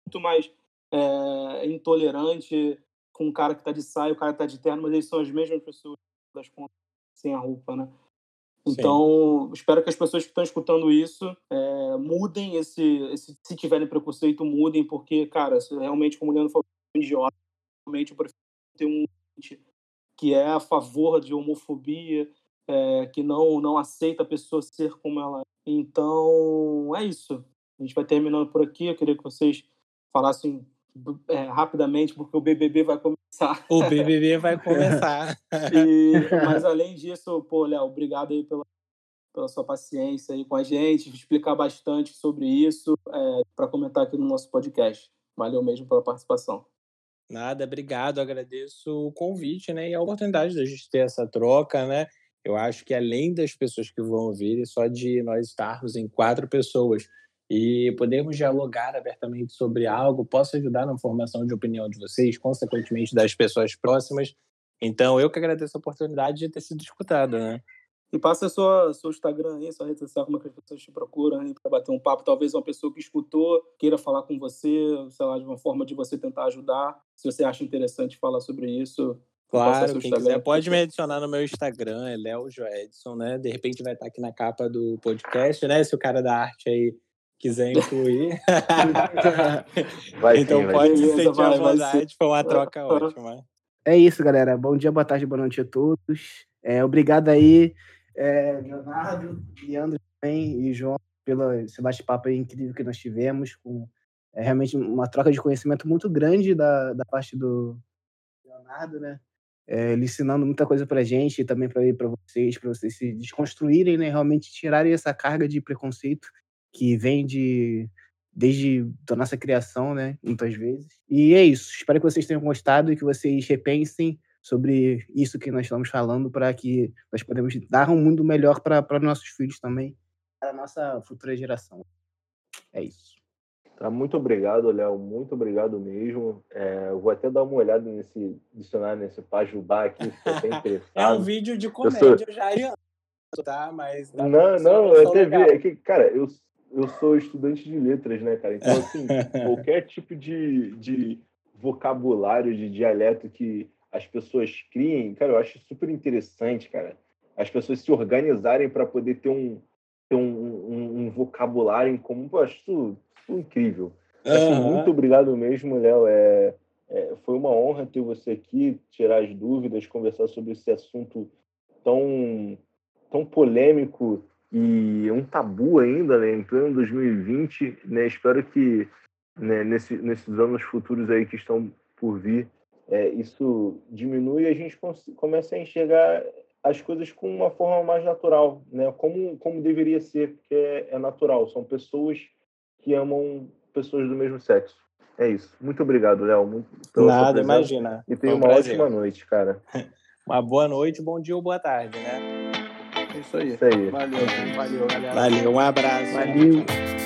muito mais é, intolerante com um cara que está de saia, o cara que está de terno, mas eles são as mesmas pessoas das contas sem a roupa, né? Então, Sim. espero que as pessoas que estão escutando isso é, mudem esse, esse, Se tiverem preconceito, mudem, porque, cara, realmente, como o Leandro falou, é idiota. Realmente, eu prefiro ter um que é a favor de homofobia, é, que não, não aceita a pessoa ser como ela é. Então, é isso. A gente vai terminando por aqui. Eu queria que vocês falassem é, rapidamente, porque o BBB vai começar. O BBB vai começar. e, mas além disso, pô, Léo, obrigado aí pela, pela sua paciência aí com a gente, explicar bastante sobre isso é, para comentar aqui no nosso podcast. Valeu mesmo pela participação. Nada, obrigado, agradeço o convite, né, e a oportunidade da gente ter essa troca, né, eu acho que além das pessoas que vão vir, só de nós estarmos em quatro pessoas e podermos dialogar abertamente sobre algo possa ajudar na formação de opinião de vocês, consequentemente das pessoas próximas. Então, eu que agradeço a oportunidade de ter sido escutado, né? E passa sua seu Instagram aí, sua rede social, como é que as pessoas te procuram para bater um papo. Talvez uma pessoa que escutou queira falar com você, sei lá, de uma forma de você tentar ajudar. Se você acha interessante falar sobre isso, Claro, quem quiser pode me adicionar no meu Instagram, é Léo Joedson, né? De repente vai estar aqui na capa do podcast, né? Se o cara da arte aí quiser incluir. vai então sim, pode vai. se sentir à vontade, foi uma troca ótima. É isso, galera. Bom dia, boa tarde, boa noite a todos. É, obrigado aí, é, Leonardo, Leandro também e João, pelo esse bate-papo incrível que nós tivemos, com é, realmente uma troca de conhecimento muito grande da, da parte do Leonardo, né? É, ele ensinando muita coisa pra gente e também para vocês, para vocês se desconstruírem, né? Realmente tirarem essa carga de preconceito que vem de desde a nossa criação, né, muitas vezes. E é isso. Espero que vocês tenham gostado e que vocês repensem sobre isso que nós estamos falando para que nós podemos dar um mundo melhor para nossos filhos também, para a nossa futura geração. É isso. Tá, muito obrigado, Léo. Muito obrigado mesmo. É, eu vou até dar uma olhada nesse dicionário, nesse Pajubá aqui, que é bem interessante. é um vídeo de comédia, eu, sou... já tá? Mas... Não, não, eu até vi. É que, cara, eu eu sou estudante de letras, né, cara? Então, assim, qualquer tipo de, de vocabulário, de dialeto que as pessoas criem, cara, eu acho super interessante, cara. As pessoas se organizarem para poder ter um, ter um, um, um, vocabulário em comum, eu acho isso, isso incrível. Uhum. muito obrigado mesmo, Léo. É, é, foi uma honra ter você aqui, tirar as dúvidas, conversar sobre esse assunto tão, tão polêmico e um tabu ainda, né, em pleno 2020, né, espero que né, nesse, nesses anos futuros aí que estão por vir, é, isso diminui e a gente comece a enxergar as coisas com uma forma mais natural, né, como, como deveria ser, porque é, é natural, são pessoas que amam pessoas do mesmo sexo. É isso. Muito obrigado, Léo. Nada, imagina. E tenha um uma prazer. ótima noite, cara. uma boa noite, bom dia ou boa tarde, né? É isso aí. Isso aí. Valeu, valeu, galera. Valeu, um abraço. Valeu.